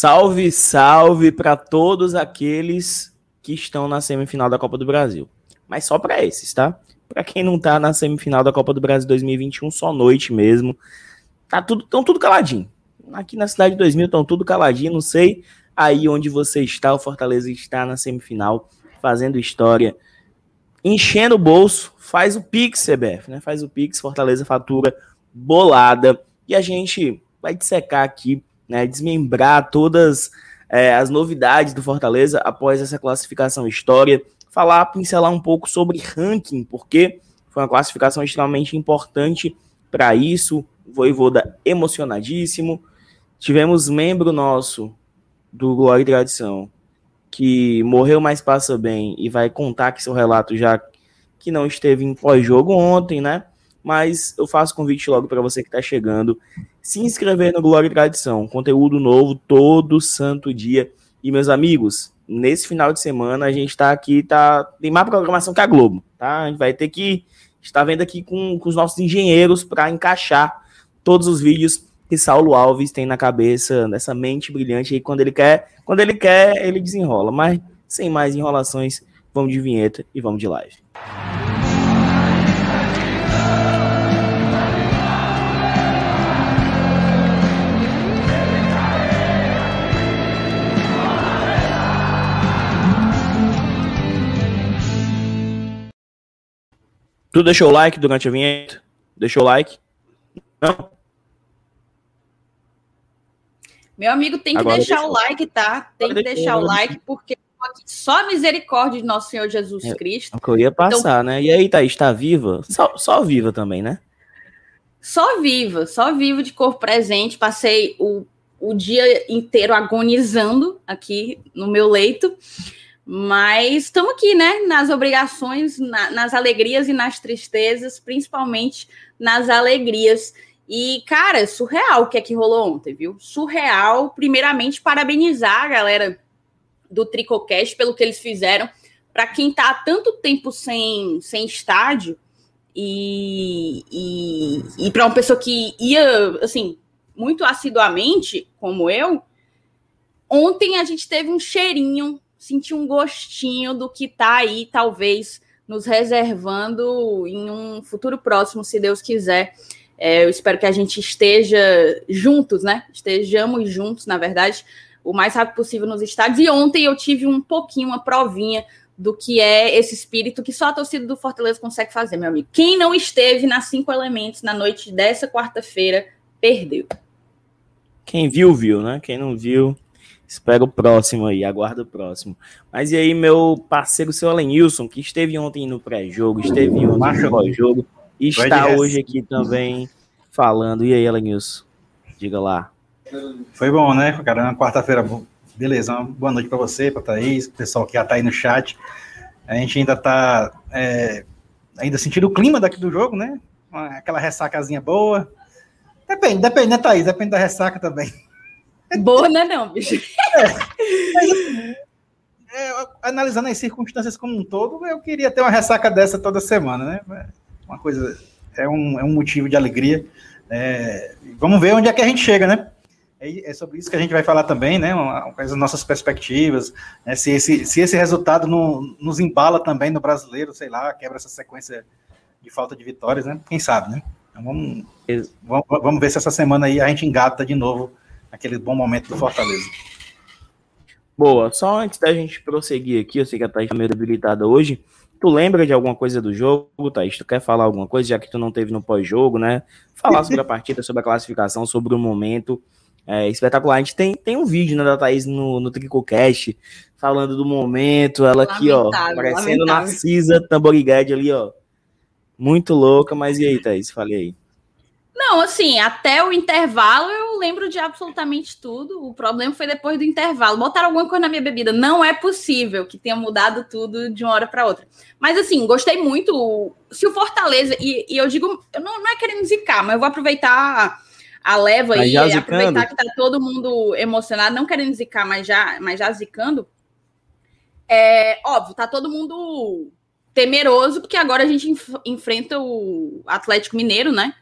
Salve, salve para todos aqueles que estão na semifinal da Copa do Brasil. Mas só para esses, tá? Para quem não tá na semifinal da Copa do Brasil 2021, só noite mesmo. Tá tudo, tão tudo caladinho. Aqui na cidade de 2000 estão tudo caladinho, não sei aí onde você está, o Fortaleza está na semifinal, fazendo história, enchendo o bolso, faz o Pix, CBF, né? Faz o Pix, Fortaleza fatura bolada. E a gente vai dissecar aqui né, desmembrar todas é, as novidades do Fortaleza após essa classificação história, falar, pincelar um pouco sobre ranking, porque foi uma classificação extremamente importante para isso. Voivoda emocionadíssimo. Tivemos membro nosso do Glória e Tradição que morreu, mas passa bem e vai contar aqui seu relato já que não esteve em pós-jogo ontem, né? Mas eu faço convite logo para você que está chegando se inscrever no Glória e Tradição. Conteúdo novo todo santo dia. E, meus amigos, nesse final de semana a gente está aqui, tá, tem mais programação que a Globo, tá? A gente vai ter que estar vendo aqui com, com os nossos engenheiros para encaixar todos os vídeos que Saulo Alves tem na cabeça, nessa mente brilhante aí, quando ele quer, quando ele quer, ele desenrola. Mas sem mais enrolações, vamos de vinheta e vamos de live. Tu deixou o like durante a vinheta? Deixou o like? Não? Meu amigo tem que Agora deixar deixou. o like, tá? Tem Agora que deixar o like, porque só a misericórdia de nosso Senhor Jesus é, Cristo. É, que eu ia passar, então, né? E aí, Thaís, tá viva? Só, só viva também, né? Só viva, só viva de corpo presente. Passei o, o dia inteiro agonizando aqui no meu leito. Mas estamos aqui, né? Nas obrigações, na, nas alegrias e nas tristezas, principalmente nas alegrias. E, cara, surreal o que é que rolou ontem, viu? Surreal. Primeiramente, parabenizar a galera do Tricocast pelo que eles fizeram. Para quem tá há tanto tempo sem, sem estádio, e, e, e para uma pessoa que ia, assim, muito assiduamente, como eu, ontem a gente teve um cheirinho sentir um gostinho do que está aí, talvez, nos reservando em um futuro próximo, se Deus quiser. É, eu espero que a gente esteja juntos, né? Estejamos juntos, na verdade, o mais rápido possível nos estádios. E ontem eu tive um pouquinho, uma provinha do que é esse espírito que só a torcida do Fortaleza consegue fazer, meu amigo. Quem não esteve nas cinco elementos na noite dessa quarta-feira, perdeu. Quem viu, viu, né? Quem não viu, Espero o próximo aí, aguardo o próximo. Mas e aí, meu parceiro, seu Alenilson, que esteve ontem no pré-jogo, esteve ontem no pós-jogo, está hoje aqui também falando. E aí, Alenilson? Diga lá. Foi bom, né, cara? Na quarta-feira, beleza. Uma boa noite para você, para Thaís, o pessoal que já tá aí no chat. A gente ainda tá é, ainda sentindo o clima daqui do jogo, né? Aquela ressacazinha boa. Depende, depende, né, Thaís? Depende da ressaca também. Boa não é não, bicho. É, é, analisando as circunstâncias como um todo, eu queria ter uma ressaca dessa toda semana, né? Uma coisa, é um, é um motivo de alegria. É, vamos ver onde é que a gente chega, né? É, é sobre isso que a gente vai falar também, né? As nossas perspectivas, né? se, esse, se esse resultado não, nos embala também no brasileiro, sei lá, quebra essa sequência de falta de vitórias, né? Quem sabe, né? Então vamos, vamos, vamos ver se essa semana aí a gente engata de novo aquele bom momento do Fortaleza. Boa, só antes da gente prosseguir aqui, eu sei que a Thaís está meio debilitada hoje. Tu lembra de alguma coisa do jogo, Thaís? Tu quer falar alguma coisa, já que tu não teve no pós-jogo, né? Falar sobre a partida, sobre a classificação, sobre o momento. É espetacular. A gente tem, tem um vídeo né, da Thaís no, no TricoCast falando do momento. Ela aqui, ó, parecendo lamentável. Narcisa Tamborigade ali, ó. Muito louca, mas e aí, Thaís? Falei aí. Não, assim, até o intervalo eu lembro de absolutamente tudo. O problema foi depois do intervalo. Botaram alguma coisa na minha bebida. Não é possível que tenha mudado tudo de uma hora para outra. Mas, assim, gostei muito. Se o Fortaleza, e, e eu digo, eu não, não, é querendo zicar, mas eu vou aproveitar a leva aí, e aproveitar que tá todo mundo emocionado, não querendo zicar, mas já, mas já zicando. É óbvio, tá todo mundo temeroso, porque agora a gente enf enfrenta o Atlético Mineiro, né?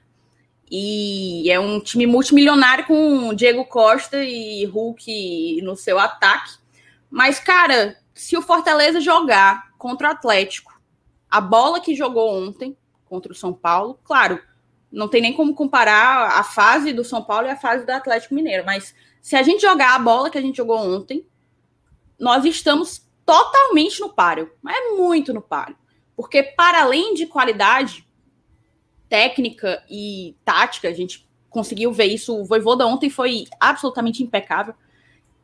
E é um time multimilionário com Diego Costa e Hulk no seu ataque. Mas, cara, se o Fortaleza jogar contra o Atlético, a bola que jogou ontem contra o São Paulo, claro, não tem nem como comparar a fase do São Paulo e a fase do Atlético Mineiro, mas se a gente jogar a bola que a gente jogou ontem, nós estamos totalmente no páreo, mas é muito no páreo. Porque para além de qualidade, técnica e tática, a gente conseguiu ver isso. O Voivoda ontem foi absolutamente impecável.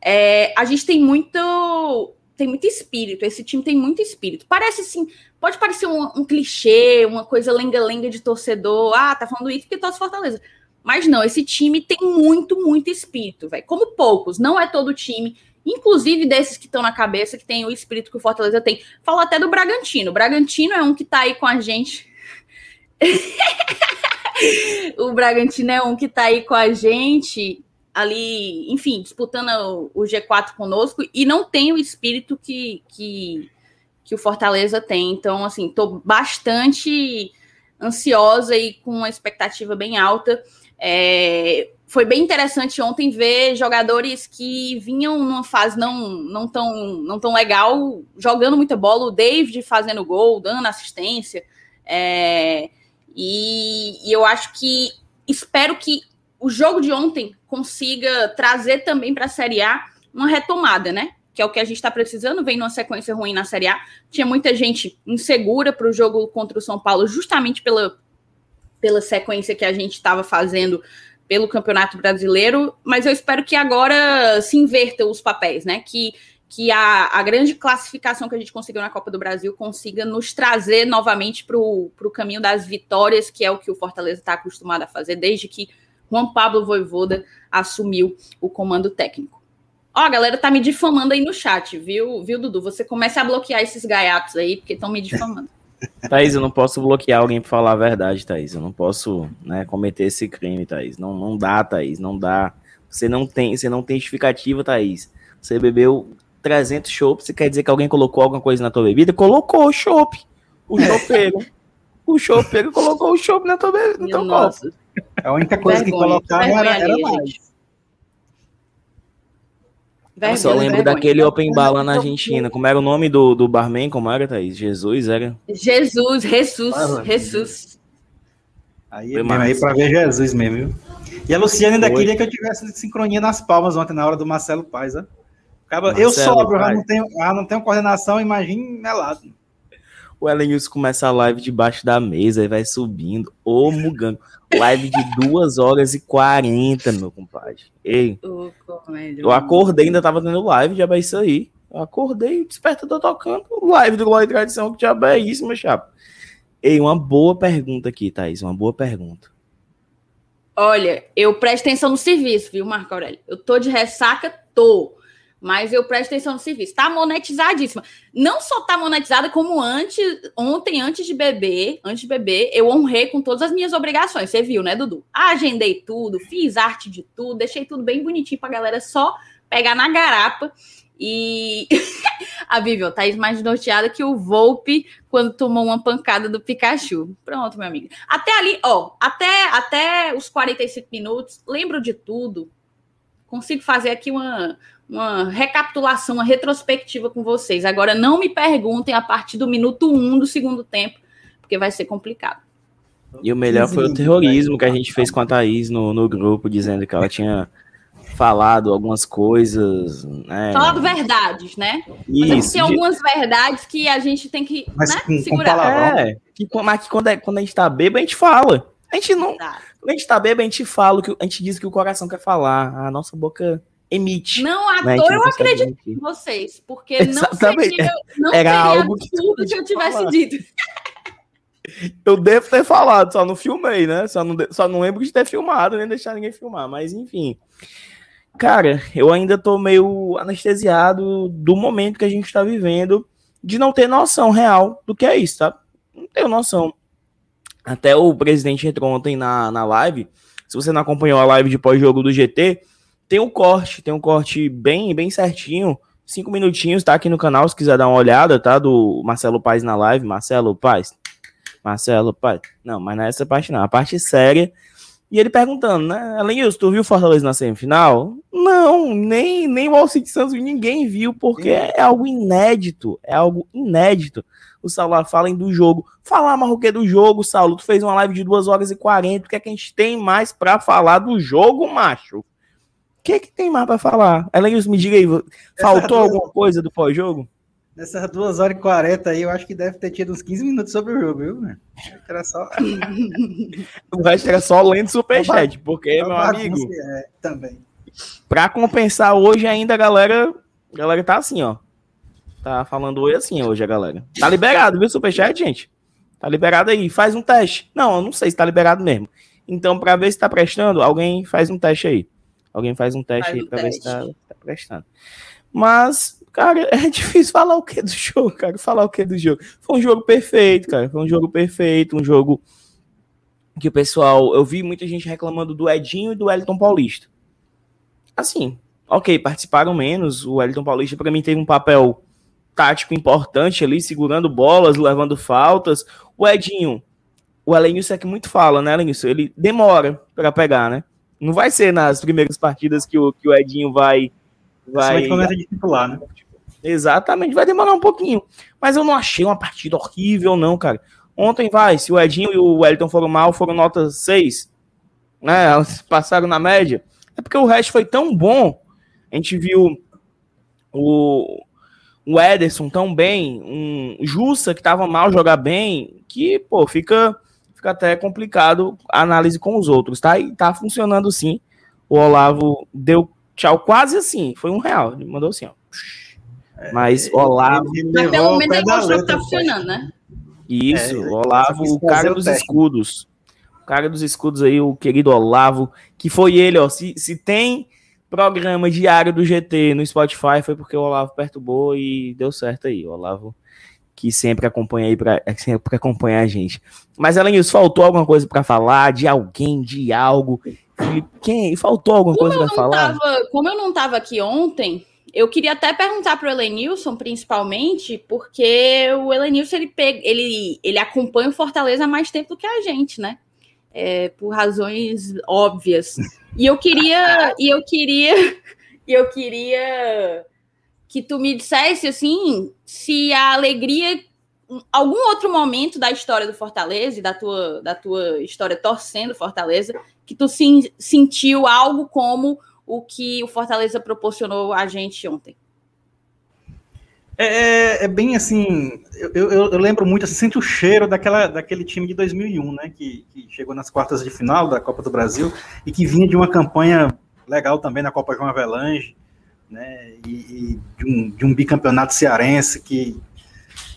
É, a gente tem muito tem muito espírito. Esse time tem muito espírito. Parece assim, pode parecer um, um clichê, uma coisa lenga-lenga de torcedor. Ah, tá falando isso porque torce Fortaleza. Mas não, esse time tem muito, muito espírito, velho. Como poucos, não é todo time. Inclusive desses que estão na cabeça, que tem o espírito que o Fortaleza tem. Falo até do Bragantino. O Bragantino é um que tá aí com a gente o Bragantino é um que tá aí com a gente, ali, enfim, disputando o, G4 conosco, e não tem o espírito que, que, que o Fortaleza tem. Então, assim, tô bastante ansiosa e com uma expectativa bem alta. É, foi bem interessante ontem ver jogadores que vinham numa fase não, não, tão, não tão legal, jogando muita bola, o David fazendo gol, dando assistência. É, e, e eu acho que espero que o jogo de ontem consiga trazer também para a Série A uma retomada, né? Que é o que a gente está precisando, vem numa sequência ruim na Série A. Tinha muita gente insegura para o jogo contra o São Paulo, justamente pela, pela sequência que a gente estava fazendo pelo Campeonato Brasileiro, mas eu espero que agora se invertam os papéis, né? Que que a, a grande classificação que a gente conseguiu na Copa do Brasil consiga nos trazer novamente para o caminho das vitórias, que é o que o Fortaleza está acostumado a fazer desde que Juan Pablo Voivoda assumiu o comando técnico. Ó, a galera tá me difamando aí no chat, viu, viu, Dudu? Você começa a bloquear esses gaiatos aí, porque estão me difamando. Thaís, eu não posso bloquear alguém para falar a verdade, Thaís. Eu não posso né, cometer esse crime, Thaís. Não, não dá, Thaís, não dá. Você não tem, você não tem justificativa, Thaís. Você bebeu 300 chopps, quer dizer que alguém colocou alguma coisa na tua bebida? Colocou o chopp. O chopeiro. o chopeiro colocou o chopp na tua bebida. No teu copo. A única coisa vergonha, que colocava era, era mais. Eu só lembro vergonha. daquele open bar lá na Argentina. Como era o nome do, do barman? Como era, Thaís? Jesus, era? Jesus, Jesus, Jesus. Aí, mesmo, aí pra ver Jesus mesmo, viu? E a Luciana ainda Foi. queria que eu tivesse sincronia nas palmas ontem, na hora do Marcelo Paz, ó. Acaba, eu sobro, já não, tenho, já não tenho coordenação, imagine melado. O Elenilson começa a live debaixo da mesa e vai subindo. Ô, Mugango. Live de 2 horas e 40, meu compadre. Ei, eu acordei, ainda tava tendo live, já vai isso aí. Eu acordei, despertador tocando, live do Glória e Tradição, que já é isso, meu chapa. Ei, uma boa pergunta aqui, Thaís, uma boa pergunta. Olha, eu presto atenção no serviço, viu, Marco Aurélio? Eu tô de ressaca, tô mas eu presto atenção no serviço. Está monetizadíssima. Não só está monetizada, como antes, ontem, antes de beber, antes de beber, eu honrei com todas as minhas obrigações. Você viu, né, Dudu? Agendei tudo, fiz arte de tudo, deixei tudo bem bonitinho para a galera só pegar na garapa. E a Vivi, tá mais norteada que o Volpe quando tomou uma pancada do Pikachu. Pronto, meu amigo. Até ali, ó, até, até os 45 minutos, lembro de tudo. Consigo fazer aqui uma, uma recapitulação, uma retrospectiva com vocês. Agora, não me perguntem a partir do minuto um do segundo tempo, porque vai ser complicado. E o melhor foi o terrorismo que a gente fez com a Thaís no, no grupo, dizendo que ela tinha falado algumas coisas. Né? Falado verdades, né? Isso, mas tem algumas verdades que a gente tem que mas né, com, segurar. Com é, que, mas que quando, é, quando a gente tá bêbado, a gente fala. A gente não. Quando a gente tá bêbado, a gente fala, que, a gente diz que o coração quer falar. A nossa boca emite. Não, à né, toa eu acredito emitir. em vocês, porque não seria, não Era algo que tudo que eu tivesse falar. dito. Eu devo ter falado, só não filmei, né? Só não, só não lembro de ter filmado, nem deixar ninguém filmar, mas enfim. Cara, eu ainda tô meio anestesiado do momento que a gente tá vivendo, de não ter noção real do que é isso, tá? Não tenho noção. Até o presidente entrou ontem na, na live. Se você não acompanhou a live de pós-jogo do GT, tem um corte, tem um corte bem, bem certinho. Cinco minutinhos, tá aqui no canal, se quiser dar uma olhada, tá? Do Marcelo Paz na live. Marcelo Paz. Marcelo Paz. Não, mas não é essa parte não. A parte séria E ele perguntando, né? Além disso, tu viu Fortaleza na semifinal? Não, nem, nem o Alcide Santos ninguém viu, porque é algo inédito. É algo inédito. O Saulo fala do jogo. Falar mais o que do jogo, Saulo? Tu fez uma live de 2 horas e 40. O que é que a gente tem mais para falar do jogo, macho? O que que tem mais para falar? Além disso, me diga aí, faltou alguma coisa do pós-jogo? Nessas 2 horas e 40 aí, eu acho que deve ter tido uns 15 minutos sobre o jogo, viu? Era só... o resto era só lendo superchat, porque, meu amigo. É, também. Pra compensar hoje ainda, a galera, a galera tá assim, ó. Tá falando oi assim hoje, a galera. Tá liberado, viu, superchat, gente? Tá liberado aí. Faz um teste. Não, eu não sei se tá liberado mesmo. Então, pra ver se tá prestando, alguém faz um teste aí. Alguém faz um teste faz aí pra teste. ver se tá, tá prestando. Mas, Cara, é difícil falar o que do jogo, cara. Falar o que do jogo. Foi um jogo perfeito, cara. Foi um jogo perfeito, um jogo que o pessoal. Eu vi muita gente reclamando do Edinho e do Elton Paulista. Assim, ok, participaram menos. O Elton Paulista, para mim, teve um papel tático importante ali, segurando bolas, levando faltas. O Edinho, o Elenilson é que muito fala, né, Elenilson? Ele demora para pegar, né? Não vai ser nas primeiras partidas que o, que o Edinho vai. Vai começa de titular, né? Exatamente, vai demorar um pouquinho. Mas eu não achei uma partida horrível, não, cara. Ontem vai, se o Edinho e o Wellington foram mal, foram nota 6, né? Passaram na média. É porque o resto foi tão bom. A gente viu o, o Ederson tão bem, um Jussa que tava mal jogar bem, que, pô, fica, fica até complicado a análise com os outros, tá? E tá funcionando sim. O Olavo deu tchau quase assim, foi um real. Ele mandou assim, ó. Mas é, Olavo. Mas pelo menos ele mostrou que tá funcionando, né? Isso, é, Olavo, o cara dos escudos. O cara dos escudos aí, o querido Olavo, que foi ele, ó. Se, se tem programa diário do GT no Spotify, foi porque o Olavo perturbou e deu certo aí. O Olavo que sempre acompanha aí para é, sempre acompanha a gente. Mas disso, faltou alguma coisa para falar de alguém, de algo? Quem faltou alguma como coisa para falar? Tava, como eu não estava aqui ontem, eu queria até perguntar para o Elenilson, principalmente, porque o Elenilson ele, pega, ele, ele acompanha o Fortaleza há mais tempo do que a gente, né? É, por razões óbvias. E eu queria, e eu queria, e eu queria que tu me dissesse assim, se a alegria algum outro momento da história do Fortaleza e da tua, da tua história torcendo Fortaleza, que tu sentiu algo como o que o Fortaleza proporcionou a gente ontem? É, é, é bem assim, eu, eu, eu, lembro muito, assim, sinto o cheiro daquela, daquele time de 2001, né, que, que chegou nas quartas de final da Copa do Brasil e que vinha de uma campanha legal também na Copa João Avelange, né, e, e de, um, de, um, bicampeonato cearense que,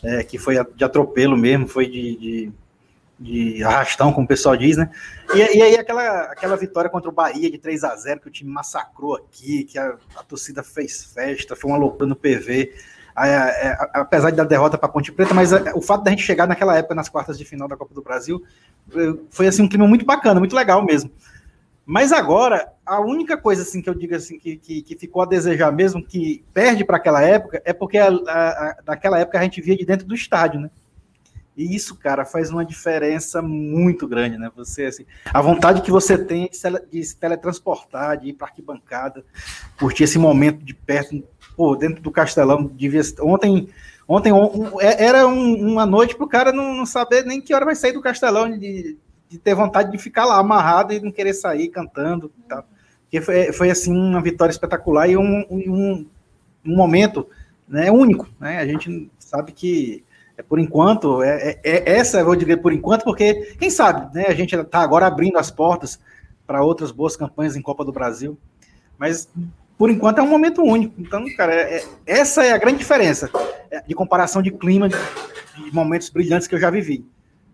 é, que foi de atropelo mesmo, foi de, de de arrastão, como o pessoal diz, né? E, e, aí aquela, aquela vitória contra o Bahia de 3 a 0 que o time massacrou aqui, que a, a torcida fez festa, foi uma loucura no PV. A, a, a, apesar da derrota para Ponte Preta, mas o fato da gente chegar naquela época nas quartas de final da Copa do Brasil foi assim um clima muito bacana, muito legal mesmo. Mas agora, a única coisa assim que eu digo assim que, que, que ficou a desejar mesmo, que perde para aquela época, é porque a, a, naquela época a gente via de dentro do estádio, né? E isso, cara, faz uma diferença muito grande, né? Você, assim, a vontade que você tem de se teletransportar, de ir para arquibancada, curtir esse momento de perto, pô, dentro do Castelão, devia, ontem, ontem um, é, era um, uma noite para o cara não, não, saber nem que hora vai sair do Castelão, de, de, ter vontade de ficar lá amarrado e não querer sair cantando, tá? Porque foi, foi assim uma vitória espetacular e um, um, um momento, né, único, né? A gente sabe que é, por enquanto, é, é, é, essa eu vou dizer por enquanto, porque quem sabe, né? A gente está agora abrindo as portas para outras boas campanhas em Copa do Brasil, mas por enquanto é um momento único. Então, cara, é, é essa é a grande diferença é, de comparação de clima, de, de momentos brilhantes que eu já vivi.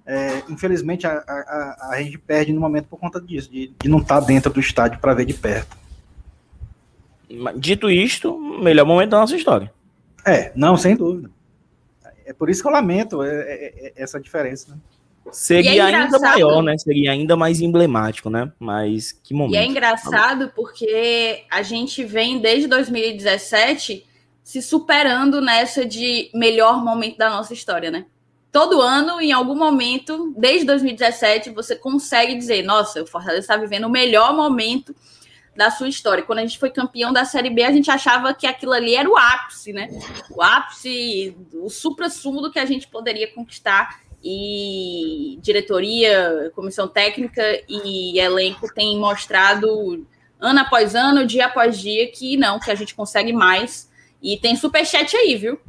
É, infelizmente, a, a, a, gente perde no momento por conta disso, de, de não estar tá dentro do estádio para ver de perto. Dito isto, melhor momento da nossa história. É, não, sem dúvida. É por isso que eu lamento é, é, é essa diferença. Né? Seria é ainda maior, né? Seria ainda mais emblemático, né? Mas que momento. E é engraçado porque a gente vem desde 2017 se superando nessa de melhor momento da nossa história, né? Todo ano, em algum momento, desde 2017, você consegue dizer: nossa, o Fortaleza está vivendo o melhor momento da sua história. Quando a gente foi campeão da Série B, a gente achava que aquilo ali era o ápice, né? O ápice, o supra-sumo do que a gente poderia conquistar. E diretoria, comissão técnica e elenco têm mostrado ano após ano, dia após dia, que não, que a gente consegue mais. E tem superchat aí, viu?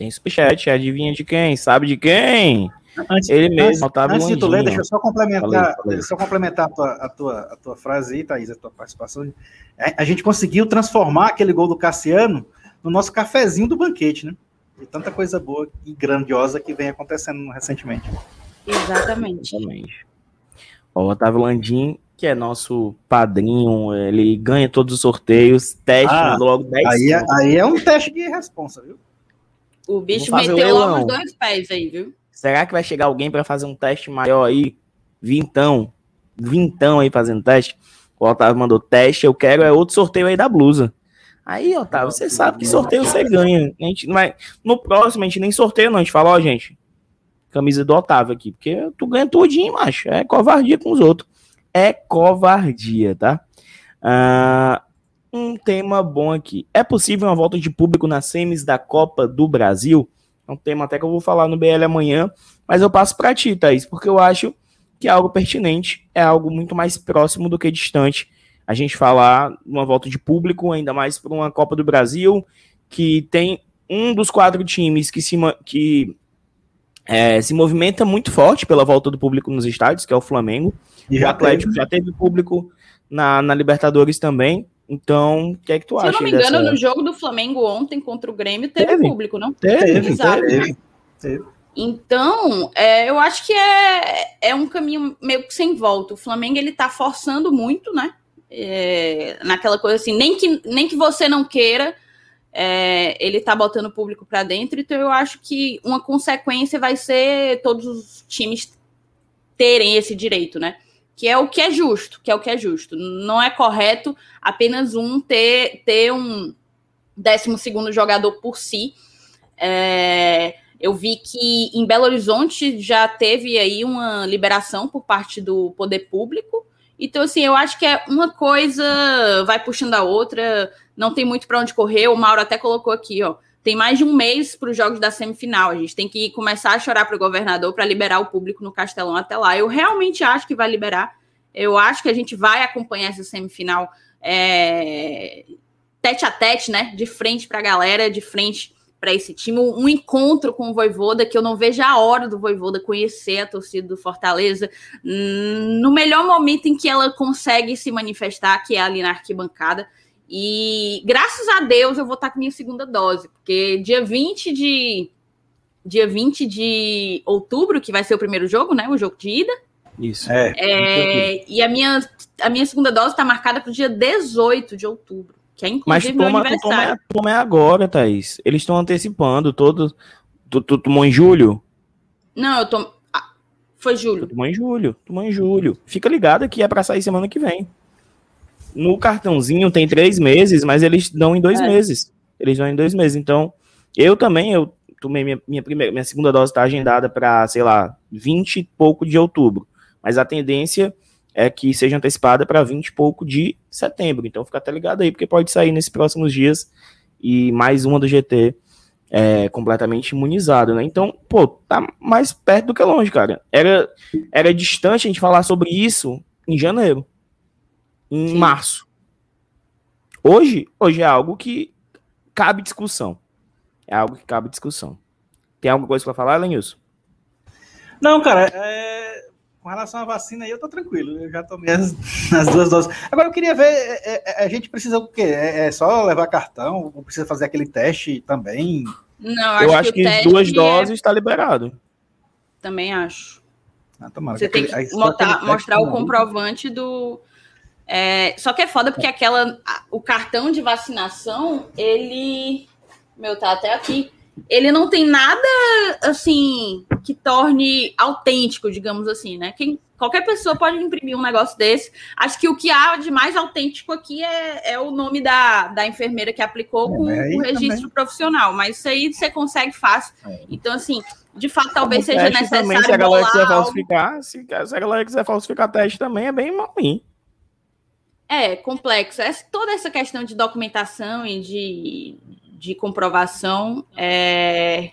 Tem superchat, adivinha de quem? Sabe de quem? Antes, Ele mesmo, Otávio Antes de tu ler, deixa eu só complementar, falei, falei. Só complementar a tua, a, tua, a tua frase aí, Thaís, a tua participação. A, a gente conseguiu transformar aquele gol do Cassiano no nosso cafezinho do banquete, né? E tanta coisa boa e grandiosa que vem acontecendo recentemente. Exatamente. Exatamente. o Otávio Landim, que é nosso padrinho, ele ganha todos os sorteios, teste ah, logo 10 aí, é, aí é um teste de responsa, viu? O bicho meteu logo os dois pés aí, viu? Será que vai chegar alguém para fazer um teste maior aí? Vintão. Vintão aí fazendo teste. O Otávio mandou teste, eu quero é outro sorteio aí da blusa. Aí, Otávio, você sabe que sorteio você ganha. A gente não vai, no próximo a gente nem sorteio, não. A gente fala, ó, gente, camisa do Otávio aqui, porque tu ganha tudinho, macho. É covardia com os outros. É covardia, tá? Ah, um tema bom aqui. É possível uma volta de público nas semis da Copa do Brasil? É um tema até que eu vou falar no BL amanhã, mas eu passo para ti, Thaís, porque eu acho que é algo pertinente, é algo muito mais próximo do que distante. A gente falar uma volta de público, ainda mais para uma Copa do Brasil, que tem um dos quatro times que se, que, é, se movimenta muito forte pela volta do público nos estádios, que é o Flamengo. E o Atlético teve. já teve público na, na Libertadores também. Então, o que é que tu Se acha? Se eu não me engano, dessa... no jogo do Flamengo ontem contra o Grêmio teve, teve. público, não? Teve, teve, teve. Então, é, eu acho que é, é um caminho meio que sem volta. O Flamengo ele tá forçando muito, né? É, naquela coisa assim, nem que, nem que você não queira, é, ele tá botando o público para dentro. Então, eu acho que uma consequência vai ser todos os times terem esse direito, né? Que é o que é justo, que é o que é justo. Não é correto apenas um ter, ter um décimo segundo jogador por si. É, eu vi que em Belo Horizonte já teve aí uma liberação por parte do poder público. Então, assim, eu acho que é uma coisa vai puxando a outra, não tem muito para onde correr. O Mauro até colocou aqui, ó. Tem mais de um mês para os jogos da semifinal. A gente tem que começar a chorar para o governador para liberar o público no Castelão até lá. Eu realmente acho que vai liberar. Eu acho que a gente vai acompanhar essa semifinal é, tete a tete, né? De frente para a galera, de frente para esse time. Um encontro com o Voivoda, que eu não vejo a hora do Voivoda conhecer a torcida do Fortaleza no melhor momento em que ela consegue se manifestar, que é ali na arquibancada. E graças a Deus eu vou estar com minha segunda dose, porque dia 20 de dia 20 de outubro, que vai ser o primeiro jogo, né? O jogo de ida. Isso. É, é e a minha, a minha segunda dose está marcada para o dia 18 de outubro, que é inclusive Mas toma, meu aniversário. Toma, toma é agora, Thaís. Eles estão antecipando todos. Tu, tu, tomou em julho? Não, eu tô. Ah, foi julho. Tu tomou em julho. Tomou em julho. Fica ligado que é para sair semana que vem. No cartãozinho tem três meses, mas eles dão em dois é. meses. Eles dão em dois meses. Então, eu também, eu tomei minha, minha primeira, minha segunda dose está agendada para, sei lá, 20 e pouco de outubro. Mas a tendência é que seja antecipada para 20 e pouco de setembro. Então fica até ligado aí, porque pode sair nesses próximos dias e mais uma do GT é, completamente imunizado, né? Então, pô, tá mais perto do que longe, cara. Era, era distante a gente falar sobre isso em janeiro em Sim. março. Hoje, hoje é algo que cabe discussão. É algo que cabe discussão. Tem alguma coisa para falar, Lenilson? Não, cara, é... com relação à vacina aí eu tô tranquilo. Eu já tomei as, as duas doses. Agora eu queria ver, é, é, a gente precisa o quê? É, é, só levar cartão? Ou precisa fazer aquele teste também? Não, acho eu acho que, que duas é doses está liberado. Também acho. Ah, Você tem que mostrar, mostrar o comprovante do, é, só que é foda porque aquela. O cartão de vacinação, ele. Meu, tá até aqui. Ele não tem nada assim que torne autêntico, digamos assim, né? Quem, Qualquer pessoa pode imprimir um negócio desse. Acho que o que há de mais autêntico aqui é, é o nome da, da enfermeira que aplicou é, com o registro também. profissional. Mas isso aí você consegue fácil. É. Então, assim, de fato, talvez seja necessário. Também, se a galera quiser falsificar, se, se, a galera quiser falsificar teste também, é bem ruim. É, complexo. Essa, toda essa questão de documentação e de, de comprovação é,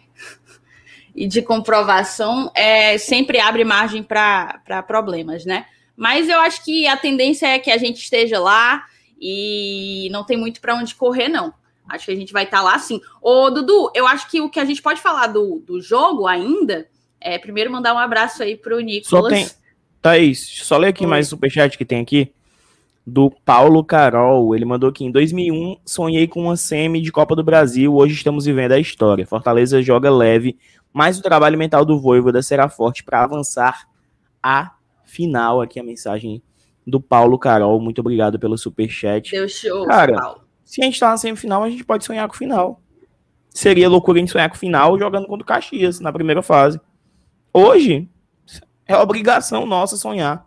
e de comprovação é, sempre abre margem para problemas, né? Mas eu acho que a tendência é que a gente esteja lá e não tem muito para onde correr, não. Acho que a gente vai estar tá lá sim. Ô, Dudu, eu acho que o que a gente pode falar do, do jogo ainda é primeiro mandar um abraço aí pro Nicolas. Só tem. Thaís, só ler aqui Oi. mais o superchat que tem aqui. Do Paulo Carol. Ele mandou aqui: em 2001, sonhei com uma semi de Copa do Brasil. Hoje estamos vivendo a história. Fortaleza joga leve, mas o trabalho mental do Voivoda será forte para avançar a final. Aqui a mensagem do Paulo Carol. Muito obrigado pelo superchat. Deu show, Cara, Paulo. Se a gente tá na semifinal, a gente pode sonhar com o final. Seria loucura a gente sonhar com o final jogando contra o Caxias na primeira fase. Hoje, é obrigação nossa sonhar.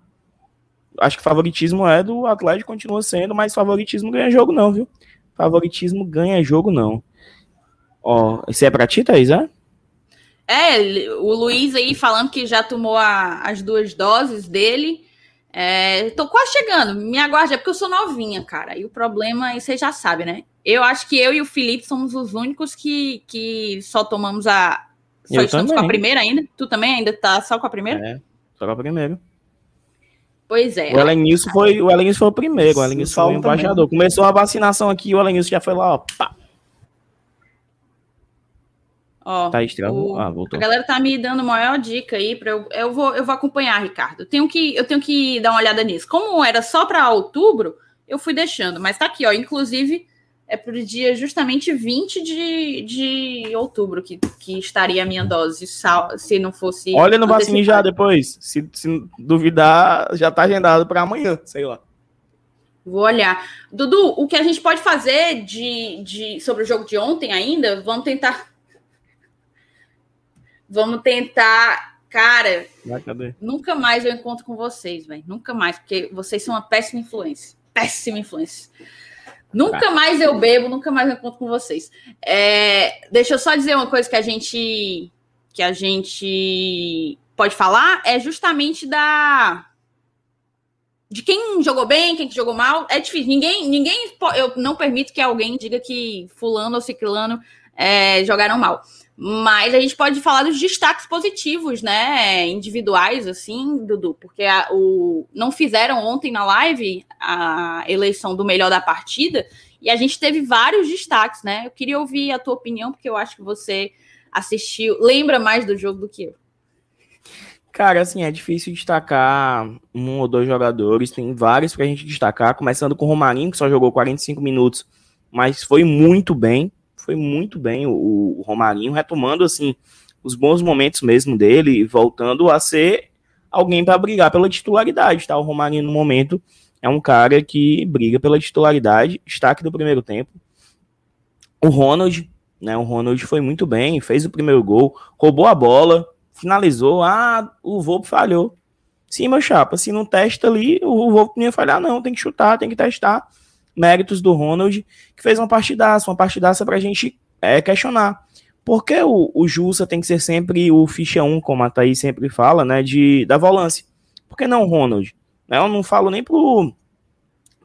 Acho que favoritismo é do Atlético, continua sendo, mas favoritismo ganha jogo não, viu? Favoritismo ganha jogo não. Ó, esse é pra ti, Thaís, é? É, o Luiz aí falando que já tomou a, as duas doses dele. É, tô quase chegando, me aguarde, é porque eu sou novinha, cara. E o problema, você já sabe, né? Eu acho que eu e o Felipe somos os únicos que, que só tomamos a. Só eu estamos também. com a primeira ainda? Tu também ainda tá só com a primeira? É, só com a primeira. Pois é. O Elenilson foi, o foi o primeiro, o Elenilson foi o embaixador. Começou a vacinação aqui, o Elenilson já foi lá, ó, pá, Ó, tá estranho. O, ah, voltou. A galera tá me dando maior dica aí para eu, eu vou eu vou acompanhar, Ricardo. Eu tenho que eu tenho que dar uma olhada nisso. Como era só para outubro, eu fui deixando, mas tá aqui, ó, inclusive é pro dia justamente 20 de, de outubro que, que estaria a minha dose, se não fosse Olha no vacina já depois, se, se duvidar, já tá agendado para amanhã, sei lá. Vou olhar. Dudu, o que a gente pode fazer de, de sobre o jogo de ontem ainda? Vamos tentar Vamos tentar. Cara, Vai, nunca mais eu encontro com vocês, velho. Nunca mais, porque vocês são uma péssima influência. Péssima influência. Nunca tá. mais eu bebo, nunca mais eu encontro com vocês. É, deixa eu só dizer uma coisa que a gente que a gente pode falar é justamente da de quem jogou bem, quem jogou mal. É difícil. Ninguém, ninguém, eu não permito que alguém diga que fulano ou ciclano é, jogaram mal. Mas a gente pode falar dos destaques positivos, né? Individuais, assim, Dudu, porque a, o, não fizeram ontem na live a eleição do melhor da partida e a gente teve vários destaques, né? Eu queria ouvir a tua opinião, porque eu acho que você assistiu, lembra mais do jogo do que eu. Cara, assim, é difícil destacar um ou dois jogadores, tem vários pra gente destacar, começando com o Romarinho, que só jogou 45 minutos, mas foi muito bem foi muito bem o, o Romarinho, retomando assim os bons momentos mesmo dele, voltando a ser alguém para brigar pela titularidade, tá? O Romarinho no momento é um cara que briga pela titularidade, destaque do primeiro tempo. O Ronald, né? O Ronald foi muito bem, fez o primeiro gol, roubou a bola, finalizou. Ah, o Volpe falhou. Sim, meu chapa, se não testa ali, o Volpe não ia falhar, não. Tem que chutar, tem que testar méritos do Ronald, que fez uma partidaça, uma partidaça para a gente é, questionar. Por que o, o Jussa tem que ser sempre o ficha 1, como a Thaís sempre fala, né, de, da volância? Por que não o Ronald? Eu não falo nem pro,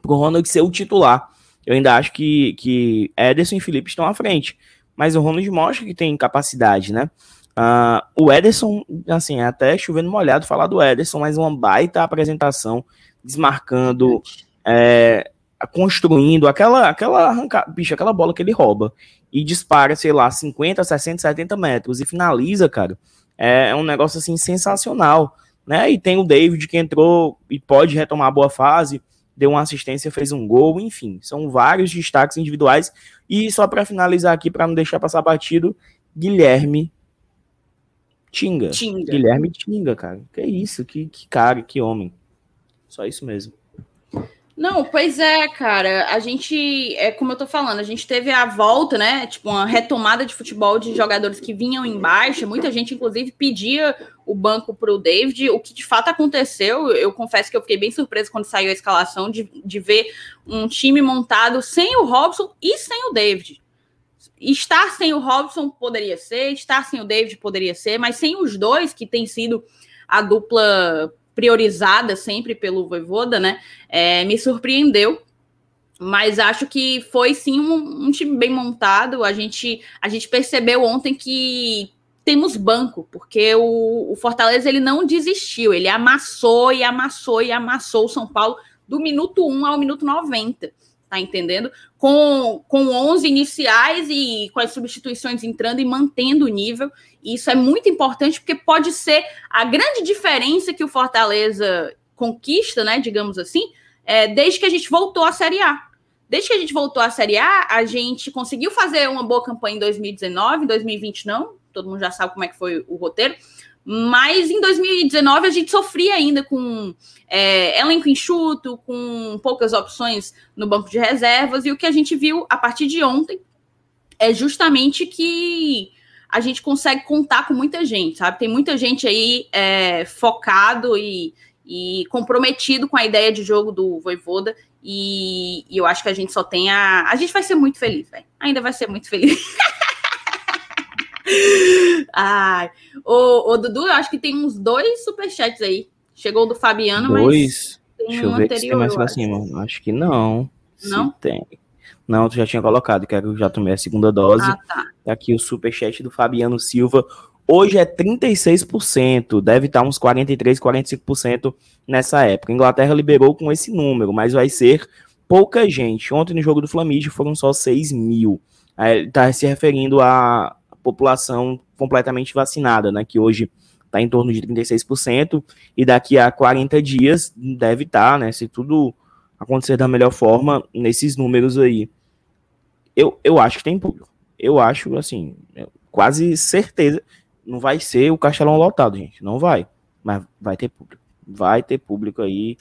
pro Ronald ser o titular. Eu ainda acho que, que Ederson e Felipe estão à frente. Mas o Ronald mostra que tem capacidade, né? Uh, o Ederson, assim, é até chovendo molhado falar do Ederson, mas uma baita apresentação, desmarcando, é, construindo aquela aquela arranca, bicho, aquela bola que ele rouba e dispara, sei lá, 50, 60, 70 metros e finaliza, cara. É, é um negócio assim sensacional, né? E tem o David que entrou e pode retomar a boa fase, deu uma assistência, fez um gol, enfim, são vários destaques individuais. E só para finalizar aqui, para não deixar passar batido, Guilherme Tinga. Tinga. Guilherme Tinga, cara. Que isso, que, que cara, que homem. Só isso mesmo. Não, pois é, cara. A gente, é como eu tô falando, a gente teve a volta, né? Tipo, uma retomada de futebol de jogadores que vinham em baixa. Muita gente, inclusive, pedia o banco pro David. O que de fato aconteceu, eu confesso que eu fiquei bem surpreso quando saiu a escalação de, de ver um time montado sem o Robson e sem o David. Estar sem o Robson poderia ser, estar sem o David poderia ser, mas sem os dois, que tem sido a dupla priorizada sempre pelo Voivoda, né? É, me surpreendeu. Mas acho que foi sim um, um, time bem montado. A gente, a gente percebeu ontem que temos banco, porque o, o Fortaleza ele não desistiu, ele amassou e amassou e amassou o São Paulo do minuto 1 ao minuto 90 tá entendendo? Com, com 11 iniciais e com as substituições entrando e mantendo o nível. E isso é muito importante porque pode ser a grande diferença que o Fortaleza conquista, né, digamos assim, é, desde que a gente voltou à Série A. Desde que a gente voltou à Série A, a gente conseguiu fazer uma boa campanha em 2019, 2020 não, todo mundo já sabe como é que foi o roteiro, mas em 2019 a gente sofria ainda com é, elenco enxuto, com poucas opções no banco de reservas, e o que a gente viu a partir de ontem é justamente que a gente consegue contar com muita gente, sabe? Tem muita gente aí é, focado e, e, comprometido com a ideia de jogo do Voivoda, e, e eu acho que a gente só tem a. A gente vai ser muito feliz, velho. Ainda vai ser muito feliz. Ai. O, Dudu, eu acho que tem uns dois superchats aí. Chegou o do Fabiano, dois? mas. Deixa um eu ver anterior, se tem mais pra cima. Acho. que não. Não? Se tem. Não, tu já tinha colocado, que eu já tomei a segunda dose. Ah, tá. tá. Aqui o superchat do Fabiano Silva. Hoje é 36%, deve estar uns 43, 45% nessa época. A Inglaterra liberou com esse número, mas vai ser pouca gente. Ontem no jogo do Flamengo foram só 6 mil. Ele está se referindo a população completamente vacinada, né? Que hoje está em torno de 36%, e daqui a 40 dias deve estar, tá, né? Se tudo acontecer da melhor forma, nesses números aí. Eu, eu acho que tem público. Eu acho, assim, quase certeza. Não vai ser o castelão lotado, gente. Não vai. Mas vai ter público. Vai ter público aí.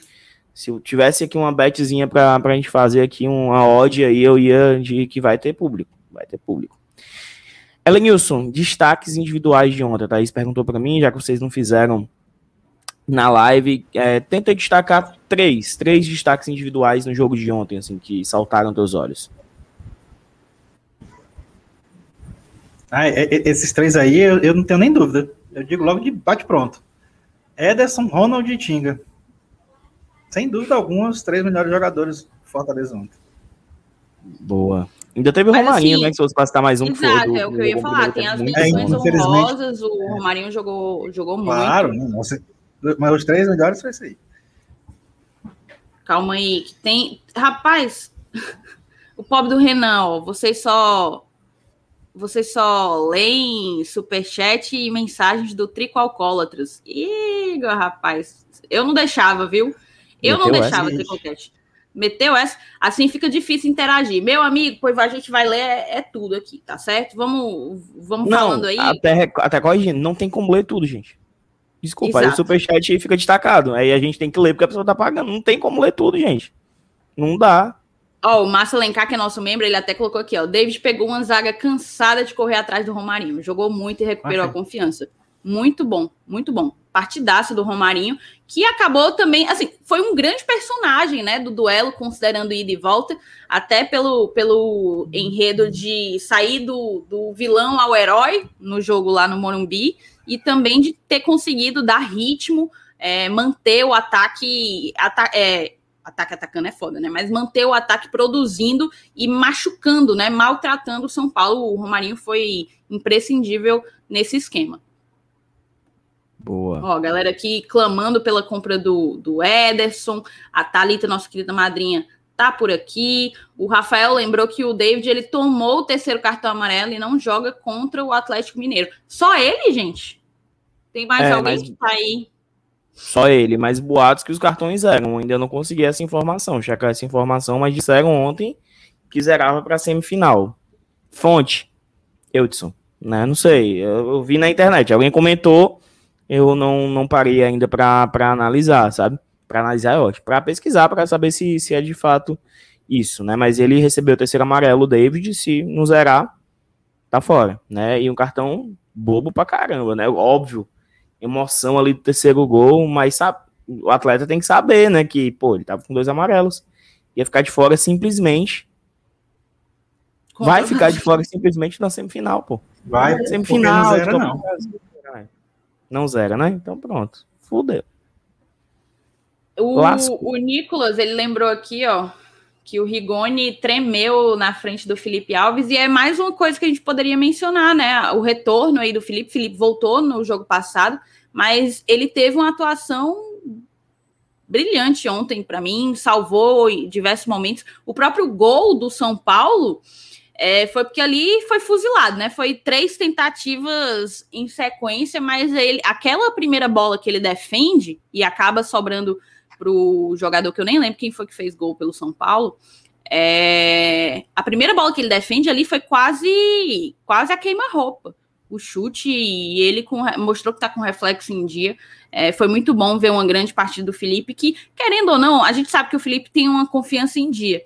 Se eu tivesse aqui uma betzinha para a gente fazer aqui uma odd aí, eu ia de que vai ter público. Vai ter público. Elenilson, destaques individuais de ontem. A Thaís perguntou para mim, já que vocês não fizeram na live, é, tenta destacar três, três destaques individuais no jogo de ontem, assim, que saltaram teus olhos. Ah, esses três aí, eu, eu, não tenho nem dúvida. Eu digo logo de bate pronto. Ederson, Ronald e Tinga. Sem dúvida alguma, os três melhores jogadores do Fortaleza ontem. Boa. Ainda teve o Mas, Romarinho, assim, né? Que se fosse passar mais um. Exato, do, é o que eu ia falar. Tem as menções é, honrosas, o Romarinho jogou, jogou claro, muito. Claro, mas os três melhores foi isso aí. Calma aí, que tem. Rapaz, o pobre do Renan, ó, vocês só. Vocês só leem superchat e mensagens do Trico Alcoólatras. Igor, rapaz, eu não deixava, viu? Eu Meteu não deixava Tricocast meteu essa, assim fica difícil interagir. Meu amigo, pois a gente vai ler é, é tudo aqui, tá certo? Vamos, vamos não, falando aí. Até, até corrigindo, não tem como ler tudo, gente. Desculpa, Exato. aí o superchat fica destacado. Aí a gente tem que ler porque a pessoa tá pagando. Não tem como ler tudo, gente. Não dá. Ó, oh, o Márcio Lencar, que é nosso membro, ele até colocou aqui, ó. O David pegou uma zaga cansada de correr atrás do Romarinho. Jogou muito e recuperou a confiança. Muito bom, muito bom. Partidaça do Romarinho, que acabou também, assim, foi um grande personagem, né, do duelo, considerando ida e volta, até pelo, pelo enredo de sair do, do vilão ao herói no jogo lá no Morumbi, e também de ter conseguido dar ritmo, é, manter o ataque, ata é, ataque atacando é foda, né? Mas manter o ataque produzindo e machucando, né? Maltratando o São Paulo. O Romarinho foi imprescindível nesse esquema. Boa. Ó, galera aqui clamando pela compra do, do Ederson. A Thalita, nossa querida madrinha, tá por aqui. O Rafael lembrou que o David ele tomou o terceiro cartão amarelo e não joga contra o Atlético Mineiro. Só ele, gente? Tem mais é, alguém mas... que tá aí? Só ele, mas boatos que os cartões eram. Ainda não consegui essa informação, checar essa informação, mas disseram ontem que zerava para semifinal. Fonte, Eudson, né? Não sei, eu, eu vi na internet, alguém comentou eu não, não parei ainda para analisar, sabe? para analisar é ótimo. Para pesquisar, para saber se, se é de fato isso, né? Mas ele recebeu o terceiro amarelo, o David, se não zerar, tá fora, né? E um cartão bobo pra caramba, né? Óbvio, emoção ali do terceiro gol, mas sabe, o atleta tem que saber, né? Que, pô, ele tava com dois amarelos. Ia ficar de fora simplesmente. vai ficar de fora simplesmente na semifinal, pô. Vai, semifinal. Não zera, não. Não zera, né? Então pronto. Fudeu. O, o Nicolas, ele lembrou aqui, ó, que o Rigoni tremeu na frente do Felipe Alves, e é mais uma coisa que a gente poderia mencionar, né? O retorno aí do Felipe. Felipe voltou no jogo passado, mas ele teve uma atuação brilhante ontem para mim, salvou em diversos momentos. O próprio gol do São Paulo é, foi porque ali foi fuzilado, né? Foi três tentativas em sequência, mas ele, aquela primeira bola que ele defende e acaba sobrando para o jogador que eu nem lembro quem foi que fez gol pelo São Paulo. É, a primeira bola que ele defende ali foi quase quase a queima-roupa. O chute e ele com, mostrou que está com reflexo em dia. É, foi muito bom ver uma grande partida do Felipe, que, querendo ou não, a gente sabe que o Felipe tem uma confiança em dia.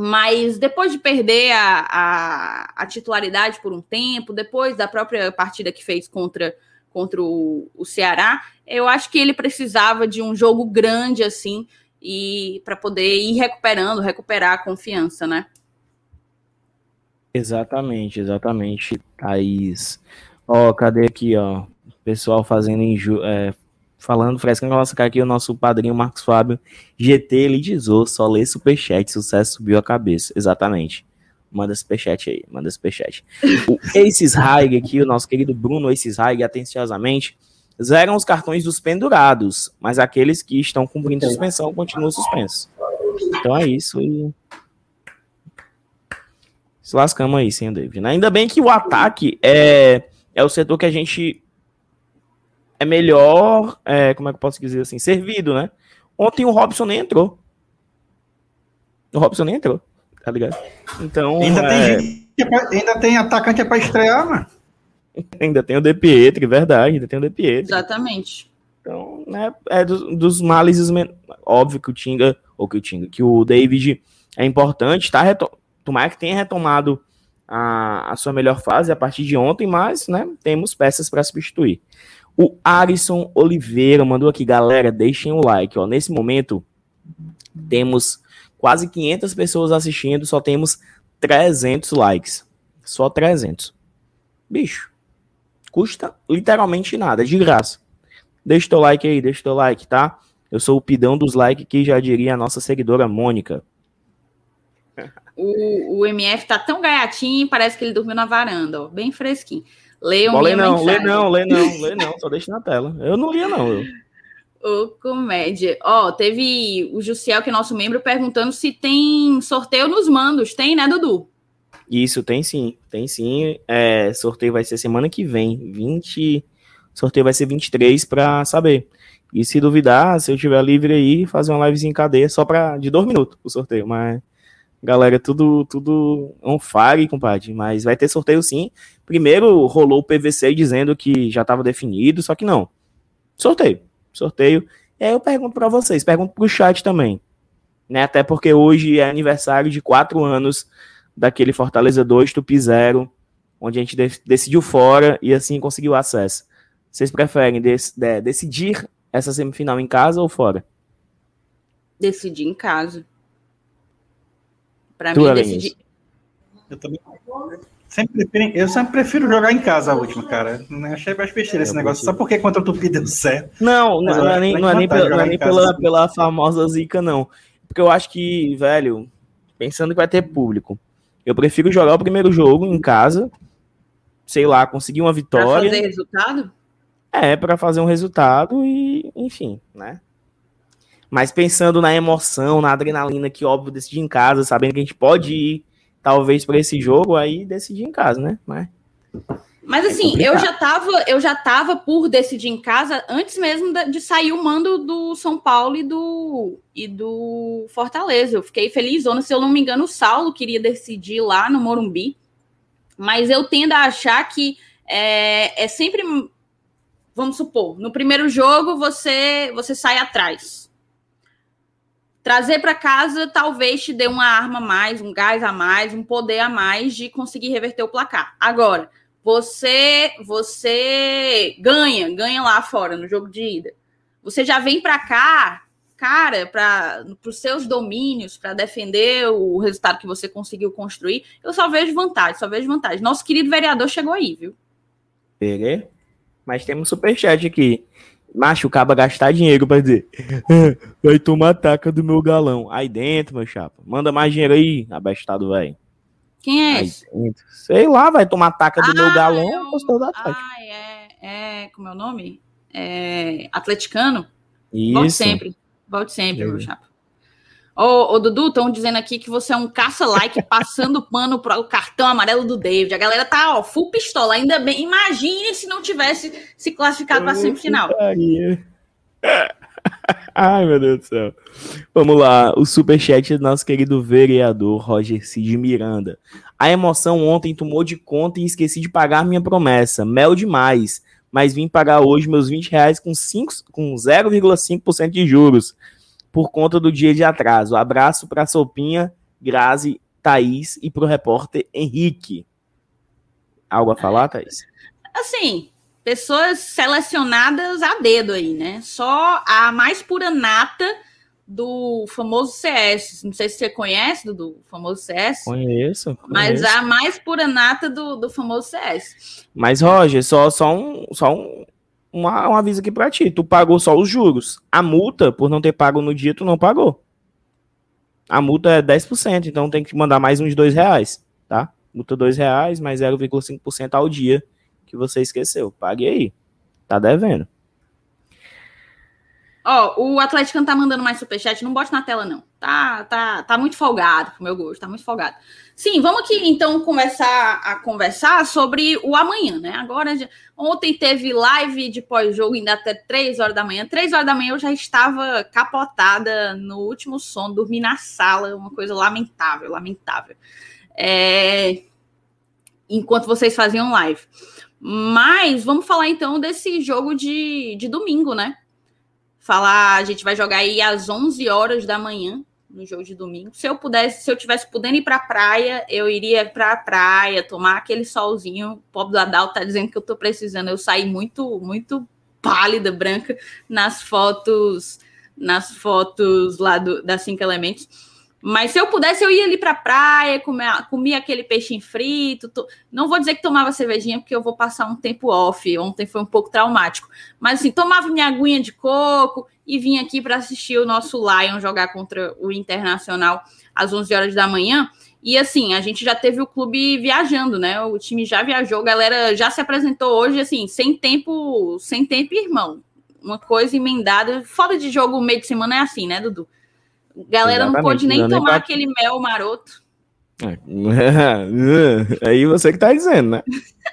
Mas depois de perder a, a, a titularidade por um tempo, depois da própria partida que fez contra contra o, o Ceará, eu acho que ele precisava de um jogo grande assim e para poder ir recuperando, recuperar a confiança, né? Exatamente, exatamente, Thaís. Ó, cadê aqui, ó? Pessoal fazendo inju é, falando, frescando a nossa cara aqui, o nosso padrinho Marcos Fábio GT, ele dizou, só lê superchat, sucesso subiu a cabeça. Exatamente. Manda superchat aí, manda superchat. O Aces Haig aqui, o nosso querido Bruno Aces Haig, atenciosamente, zeram os cartões dos pendurados, mas aqueles que estão cumprindo suspensão continuam suspensos. Então é isso e... Se lascamos aí, sem David. Né? Ainda bem que o ataque é, é o setor que a gente é melhor, é, como é que eu posso dizer assim, servido, né? Ontem o Robson nem entrou. O Robson nem entrou tá ligado? Então. Ainda, é... tem, é ainda tem atacante para estrear, mano. ainda tem o De Pietri, verdade, ainda tem o De Pietri. Exatamente. Então, né, é dos, dos males, óbvio que o Tinga, ou que o Tinga, que o David é importante, tá retom tomara que tenha retomado a, a sua melhor fase a partir de ontem, mas, né, temos peças para substituir. O Arison Oliveira mandou aqui, galera, deixem o like, ó, nesse momento temos quase 500 pessoas assistindo, só temos 300 likes. Só 300. Bicho, custa literalmente nada, de graça. Deixa teu like aí, deixa teu like, tá? Eu sou o pidão dos likes que já diria a nossa seguidora Mônica. O, o MF tá tão gaiatinho, parece que ele dormiu na varanda, ó, bem fresquinho. Leia lê não, lê não, lê não, lê não, só deixa na tela. Eu não lia não, eu. Ô, comédia. Ó, teve o Jussiel, que é nosso membro, perguntando se tem sorteio nos mandos. Tem, né, Dudu? Isso, tem sim. Tem sim. É, sorteio vai ser semana que vem. 20. Sorteio vai ser 23 para saber. E se duvidar, se eu tiver livre aí, fazer uma livezinha em cadeia só para de dois minutos o sorteio. Mas, galera, tudo, tudo on fire, compadre. Mas vai ter sorteio sim. Primeiro rolou o PVC dizendo que já estava definido, só que não. Sorteio sorteio. E aí eu pergunto para vocês, pergunto para o chat também. Né? Até porque hoje é aniversário de quatro anos daquele Fortaleza 2 Tupi 0, onde a gente decidiu fora e assim conseguiu acesso. Vocês preferem de decidir essa semifinal em casa ou fora? Decidir em casa. Para mim, decidir. Eu também. Sempre prefiro, eu sempre prefiro jogar em casa a última, cara. Não achei mais besteira esse negócio. Só porque contra o Tupi deu certo. Não, não, não é nem, não é nem, pela, não é nem pela, pela famosa zica, não. Porque eu acho que, velho, pensando que vai ter público, eu prefiro jogar o primeiro jogo em casa, sei lá, conseguir uma vitória. Pra fazer resultado? É, para fazer um resultado e, enfim, né? Mas pensando na emoção, na adrenalina que, óbvio, decidir em casa, sabendo que a gente pode ir talvez para esse jogo, aí decidir em casa, né? Mas, Mas é assim, é eu já tava, eu já tava por decidir em casa antes mesmo de sair o mando do São Paulo e do e do Fortaleza. Eu fiquei feliz, se eu não me engano, o Saulo queria decidir lá no Morumbi. Mas eu tendo a achar que é, é sempre vamos supor, no primeiro jogo você você sai atrás. Trazer para casa talvez te dê uma arma a mais, um gás a mais, um poder a mais de conseguir reverter o placar. Agora, você você ganha, ganha lá fora no jogo de ida. Você já vem para cá, cara, para os seus domínios, para defender o resultado que você conseguiu construir. Eu só vejo vantagem, só vejo vantagem. Nosso querido vereador chegou aí, viu? Peguei. Mas temos um superchat aqui. Macho, o caba gastar dinheiro pra dizer. Vai tomar taca do meu galão. Aí dentro, meu chapa. Manda mais dinheiro aí, abestado, velho. Quem é esse? Dentro. Sei lá, vai tomar taca do ah, meu galão. Eu... Da ah, é, é. Como é o nome? É. Atleticano? Isso. Volte sempre. Volte sempre, é. meu chapa. Ô, ô, Dudu, estão dizendo aqui que você é um caça-like passando pano para o cartão amarelo do David. A galera tá, ó, full pistola. Ainda bem. Imagine se não tivesse se classificado para semifinal. Ai, meu Deus do céu. Vamos lá. O superchat do nosso querido vereador Roger Cid Miranda. A emoção ontem tomou de conta e esqueci de pagar minha promessa. Mel demais. Mas vim pagar hoje meus 20 reais com, com 0,5% de juros por conta do dia de atraso. Abraço para Sopinha, Grazi, Thaís e para o repórter Henrique. Algo a falar, Thaís? Assim, pessoas selecionadas a dedo aí, né? Só a mais pura nata do famoso CS. Não sei se você conhece, do, famoso CS. Conheço, conheço. Mas a mais pura nata do, do famoso CS. Mas, Roger, só, só, um, só um, uma, um aviso aqui para ti. Tu pagou só os juros. A multa, por não ter pago no dia, tu não pagou. A multa é 10%, então tem que mandar mais uns dois reais, tá? Multa dois reais, mais 0,5% ao dia que você esqueceu. Pague aí. Tá devendo. Ó, o Atlético tá mandando mais superchat, não bote na tela, não. Tá, tá, tá muito folgado, pro meu gosto, tá muito folgado. Sim, vamos aqui então começar a conversar sobre o amanhã, né? Agora, ontem teve live de pós-jogo, ainda até 3 horas da manhã. 3 horas da manhã eu já estava capotada no último som, dormi na sala, uma coisa lamentável, lamentável. É... Enquanto vocês faziam live. Mas vamos falar então desse jogo de, de domingo, né? Falar, a gente vai jogar aí às 11 horas da manhã no jogo de domingo. Se eu pudesse, se eu tivesse podendo ir para a praia, eu iria para a praia, tomar aquele solzinho. O pobre do Adal tá dizendo que eu tô precisando. Eu saí muito, muito pálida, branca nas fotos, nas fotos lá do, das cinco elementos. Mas se eu pudesse, eu ia ali para a praia, comer, comia aquele peixinho frito. To... Não vou dizer que tomava cervejinha, porque eu vou passar um tempo off. Ontem foi um pouco traumático. Mas assim, tomava minha aguinha de coco e vim aqui para assistir o nosso Lion jogar contra o Internacional às 11 horas da manhã. E assim, a gente já teve o clube viajando, né? O time já viajou, a galera já se apresentou hoje, assim, sem tempo, sem tempo, irmão. Uma coisa emendada. Foda de jogo meio de semana é assim, né, Dudu? Galera Exatamente, não pôde nem tomar nem pra... aquele mel maroto. É, aí você que tá dizendo, né?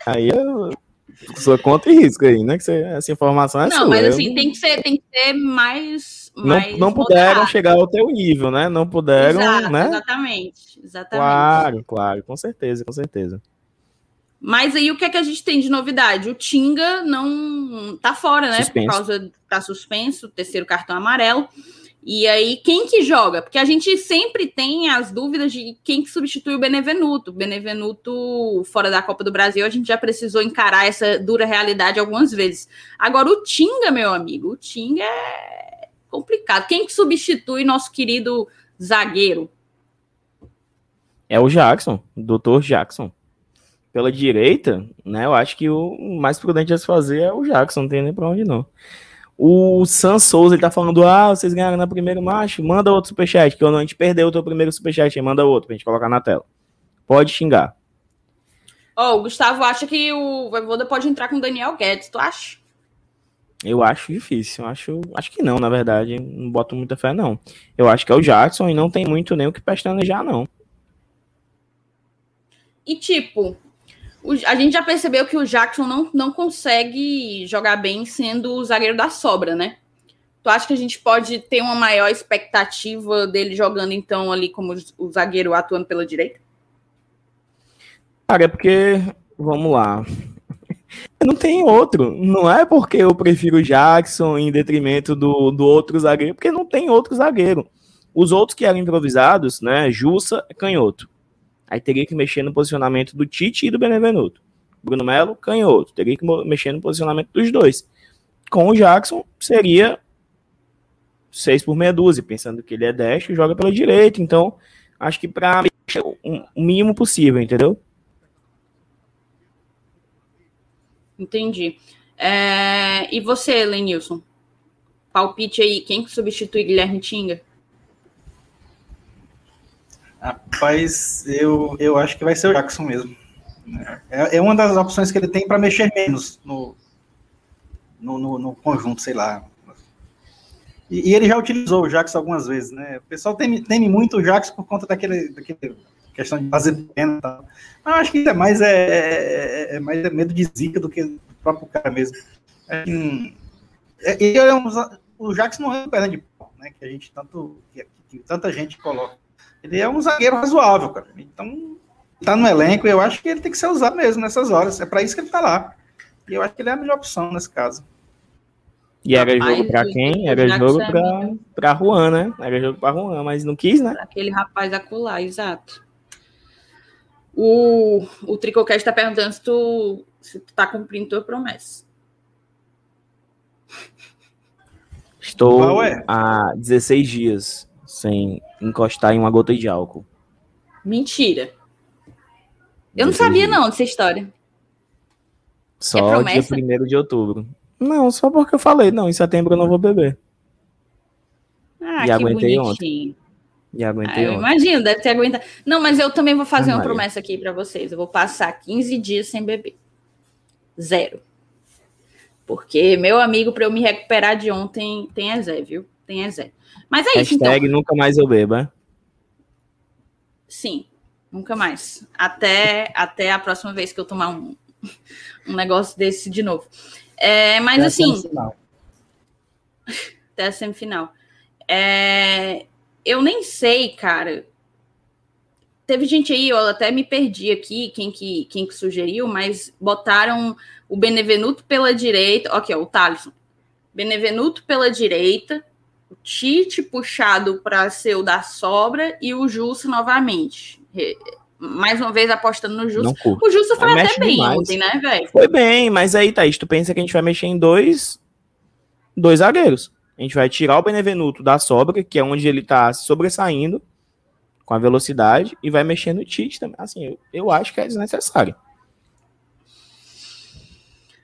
Aí eu sua conta e risco aí, né? Que você, essa informação é não, sua. Não, mas assim, eu... tem, que ser, tem que ser mais. mais não, não puderam chegar ao teu nível, né? Não puderam, Exato, né? Exatamente, exatamente. Claro, claro, com certeza, com certeza. Mas aí o que é que a gente tem de novidade? O Tinga não tá fora, né? Suspenso. Por causa tá suspenso, terceiro cartão amarelo. E aí, quem que joga? Porque a gente sempre tem as dúvidas de quem que substitui o Benevenuto. Benevenuto, fora da Copa do Brasil, a gente já precisou encarar essa dura realidade algumas vezes. Agora, o Tinga, meu amigo, o Tinga é complicado. Quem que substitui nosso querido zagueiro? É o Jackson, o doutor Jackson. Pela direita, né? Eu acho que o mais prudente a se fazer é o Jackson, não tem nem pra onde não. O San Souza, ele tá falando, ah, vocês ganharam na primeira marcha, manda outro superchat, que a gente perdeu o teu primeiro superchat, manda outro pra gente colocar na tela. Pode xingar. Ó, oh, o Gustavo acha que o Voivoda pode entrar com o Daniel Guedes, tu acha? Eu acho difícil, acho, acho que não, na verdade, não boto muita fé, não. Eu acho que é o Jackson e não tem muito nem o que pestanejar, não. E tipo, a gente já percebeu que o Jackson não, não consegue jogar bem sendo o zagueiro da sobra, né? Tu acha que a gente pode ter uma maior expectativa dele jogando, então, ali como o zagueiro atuando pela direita? Cara, é porque, vamos lá. Não tem outro. Não é porque eu prefiro o Jackson em detrimento do, do outro zagueiro, porque não tem outro zagueiro. Os outros que eram improvisados, né? Jussa é canhoto. Aí teria que mexer no posicionamento do Tite e do Benevenuto. Bruno Melo, canhoto. Teria que mexer no posicionamento dos dois. Com o Jackson, seria 6 por meia dúzia, pensando que ele é destro e joga pela direita. Então, acho que para mexer o mínimo possível, entendeu? Entendi. É... E você, Lenilson? Palpite aí, quem que substitui Guilherme Tinga? Rapaz, eu, eu acho que vai ser o Jackson mesmo. É, é uma das opções que ele tem para mexer menos no, no, no, no, conjunto, sei lá. E, e, ele já utilizou o Jackson algumas vezes, né? O pessoal teme, teme muito o Jackson por conta daquele, daquele questão de fazer pena e tal. Mas acho que é mais, é, é, é mais é medo de zica do que do próprio cara mesmo. É, é, é um, o Jackson não é um perna de pau, né? Que a gente tanto. Que, que tanta gente coloca. Ele é um zagueiro razoável, cara. Então, tá no elenco, eu acho que ele tem que ser usado mesmo nessas horas. É para isso que ele tá lá. E eu acho que ele é a melhor opção nesse caso. E era rapaz, jogo para quem? Era jogo para para Juan, né? Era jogo para Juan, mas não quis, né? Aquele rapaz acular, exato. O, o Tricocast está perguntando se tu, se tu tá cumprindo tua promessa. Estou é? há 16 dias sem encostar em uma gota de álcool. Mentira. Eu não sabia, não, dessa história. Só é dia 1 de outubro. Não, só porque eu falei, não, em setembro eu não vou beber. Ah, e aguentei bonitinho. ontem. E aguentei ah, ontem. Imagino, deve ter aguentado. Não, mas eu também vou fazer ah, uma Maria. promessa aqui para vocês. Eu vou passar 15 dias sem beber. Zero. Porque, meu amigo, para eu me recuperar de ontem, tem é Zé, viu? Tem é Zé. Mas é isso, então. nunca mais eu beba. Sim, nunca mais. Até, até a próxima vez que eu tomar um, um negócio desse de novo. É, mas até assim. A semifinal. Até a semifinal. É, eu nem sei, cara. Teve gente aí, eu até me perdi aqui, quem que, quem que sugeriu, mas botaram o Benevenuto pela direita. Ok, o Thaleson. Benevenuto pela direita, o Tite puxado para ser o da sobra e o Justo novamente. Mais uma vez apostando no Justo. O Justo foi até bem demais. ontem, né, velho? Foi bem, mas aí, Thaís, tu pensa que a gente vai mexer em dois, dois zagueiros. A gente vai tirar o Benevenuto da sobra, que é onde ele tá se sobressaindo com a velocidade, e vai mexer no Tite também. Assim, eu, eu acho que é desnecessário.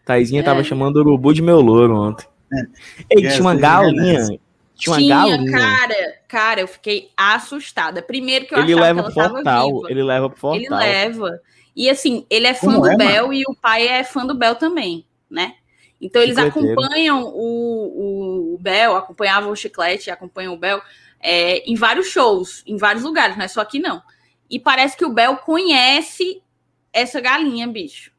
Taizinha é. tava chamando o urubu de meu louro ontem. É. Ei, tinha uma galinha. Tinha uma galinha. cara, cara, eu fiquei assustada. Primeiro que eu ele achava leva que portal, viva. Ele leva pro portal. Ele leva. E assim, ele é fã Como do é, Bel mano? e o pai é fã do Bel também, né? Então eles acompanham o, o, o Bel, acompanhavam o Chiclete, acompanham o Bel é, em vários shows, em vários lugares, não é só aqui não. E parece que o Bel conhece essa galinha, bicho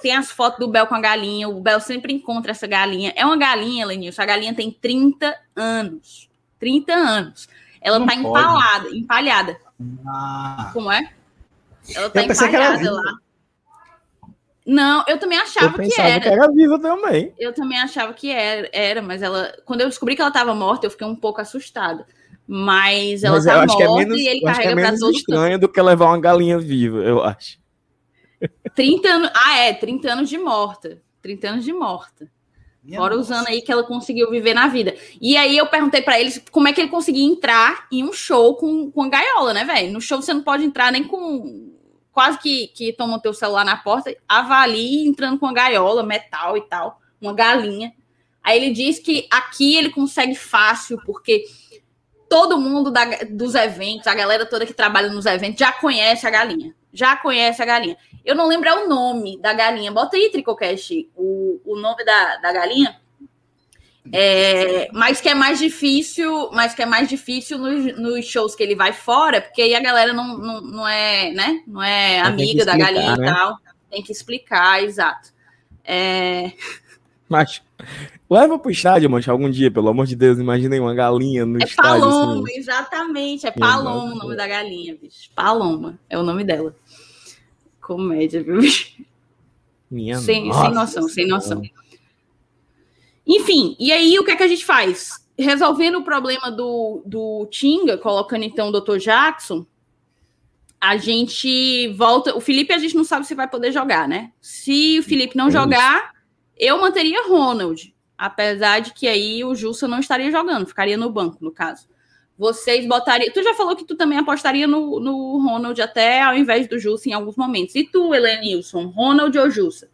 tem as fotos do Bel com a galinha, o Bel sempre encontra essa galinha. É uma galinha, Lenilson, a galinha tem 30 anos. 30 anos. Ela Não tá pode. empalada, empalhada. Ah. Como é? Ela tá empalhada lá. Não, eu também achava eu que era. que era viva também. Eu também achava que era, era, mas ela, quando eu descobri que ela estava morta, eu fiquei um pouco assustada. Mas ela mas tá morta é menos, e ele carrega que é menos estranho do que levar uma galinha viva, eu acho. 30 anos. Ah, é, 30 anos de morta. 30 anos de morta. Minha Fora nossa. usando aí que ela conseguiu viver na vida. E aí eu perguntei para eles como é que ele conseguia entrar em um show com, com a gaiola, né, velho? No show você não pode entrar nem com. Quase que, que toma o teu celular na porta, avalie entrando com a gaiola, metal e tal, uma galinha. Aí ele diz que aqui ele consegue fácil, porque todo mundo da, dos eventos, a galera toda que trabalha nos eventos, já conhece a galinha. Já conhece a galinha. Eu não lembro é o nome da galinha. Bota aí, Tricocast, o, o nome da, da galinha. É, mas que é mais difícil, mas que é mais difícil nos, nos, shows que ele vai fora, porque aí a galera não, não, não é, né? Não é amiga da galinha né? e tal. Tem que explicar, exato. É... Mas leva pro estádio, mancha, algum dia, pelo amor de Deus. Imaginei uma galinha no é estádio. Paloma, assim. exatamente. É Paloma o nome da galinha, bicho. Paloma é o nome dela. Comédia, viu? Minha sem, sem noção, sem noção. Enfim, e aí o que é que a gente faz? resolvendo o problema do, do Tinga, colocando então o Dr. Jackson, a gente volta. O Felipe a gente não sabe se vai poder jogar, né? Se o Felipe não é jogar, eu manteria Ronald. Apesar de que aí o Jussa não estaria jogando, ficaria no banco, no caso. Vocês botariam. Tu já falou que tu também apostaria no, no Ronald até ao invés do Jussa em alguns momentos. E tu, Helenilson, Ronald ou Jussa?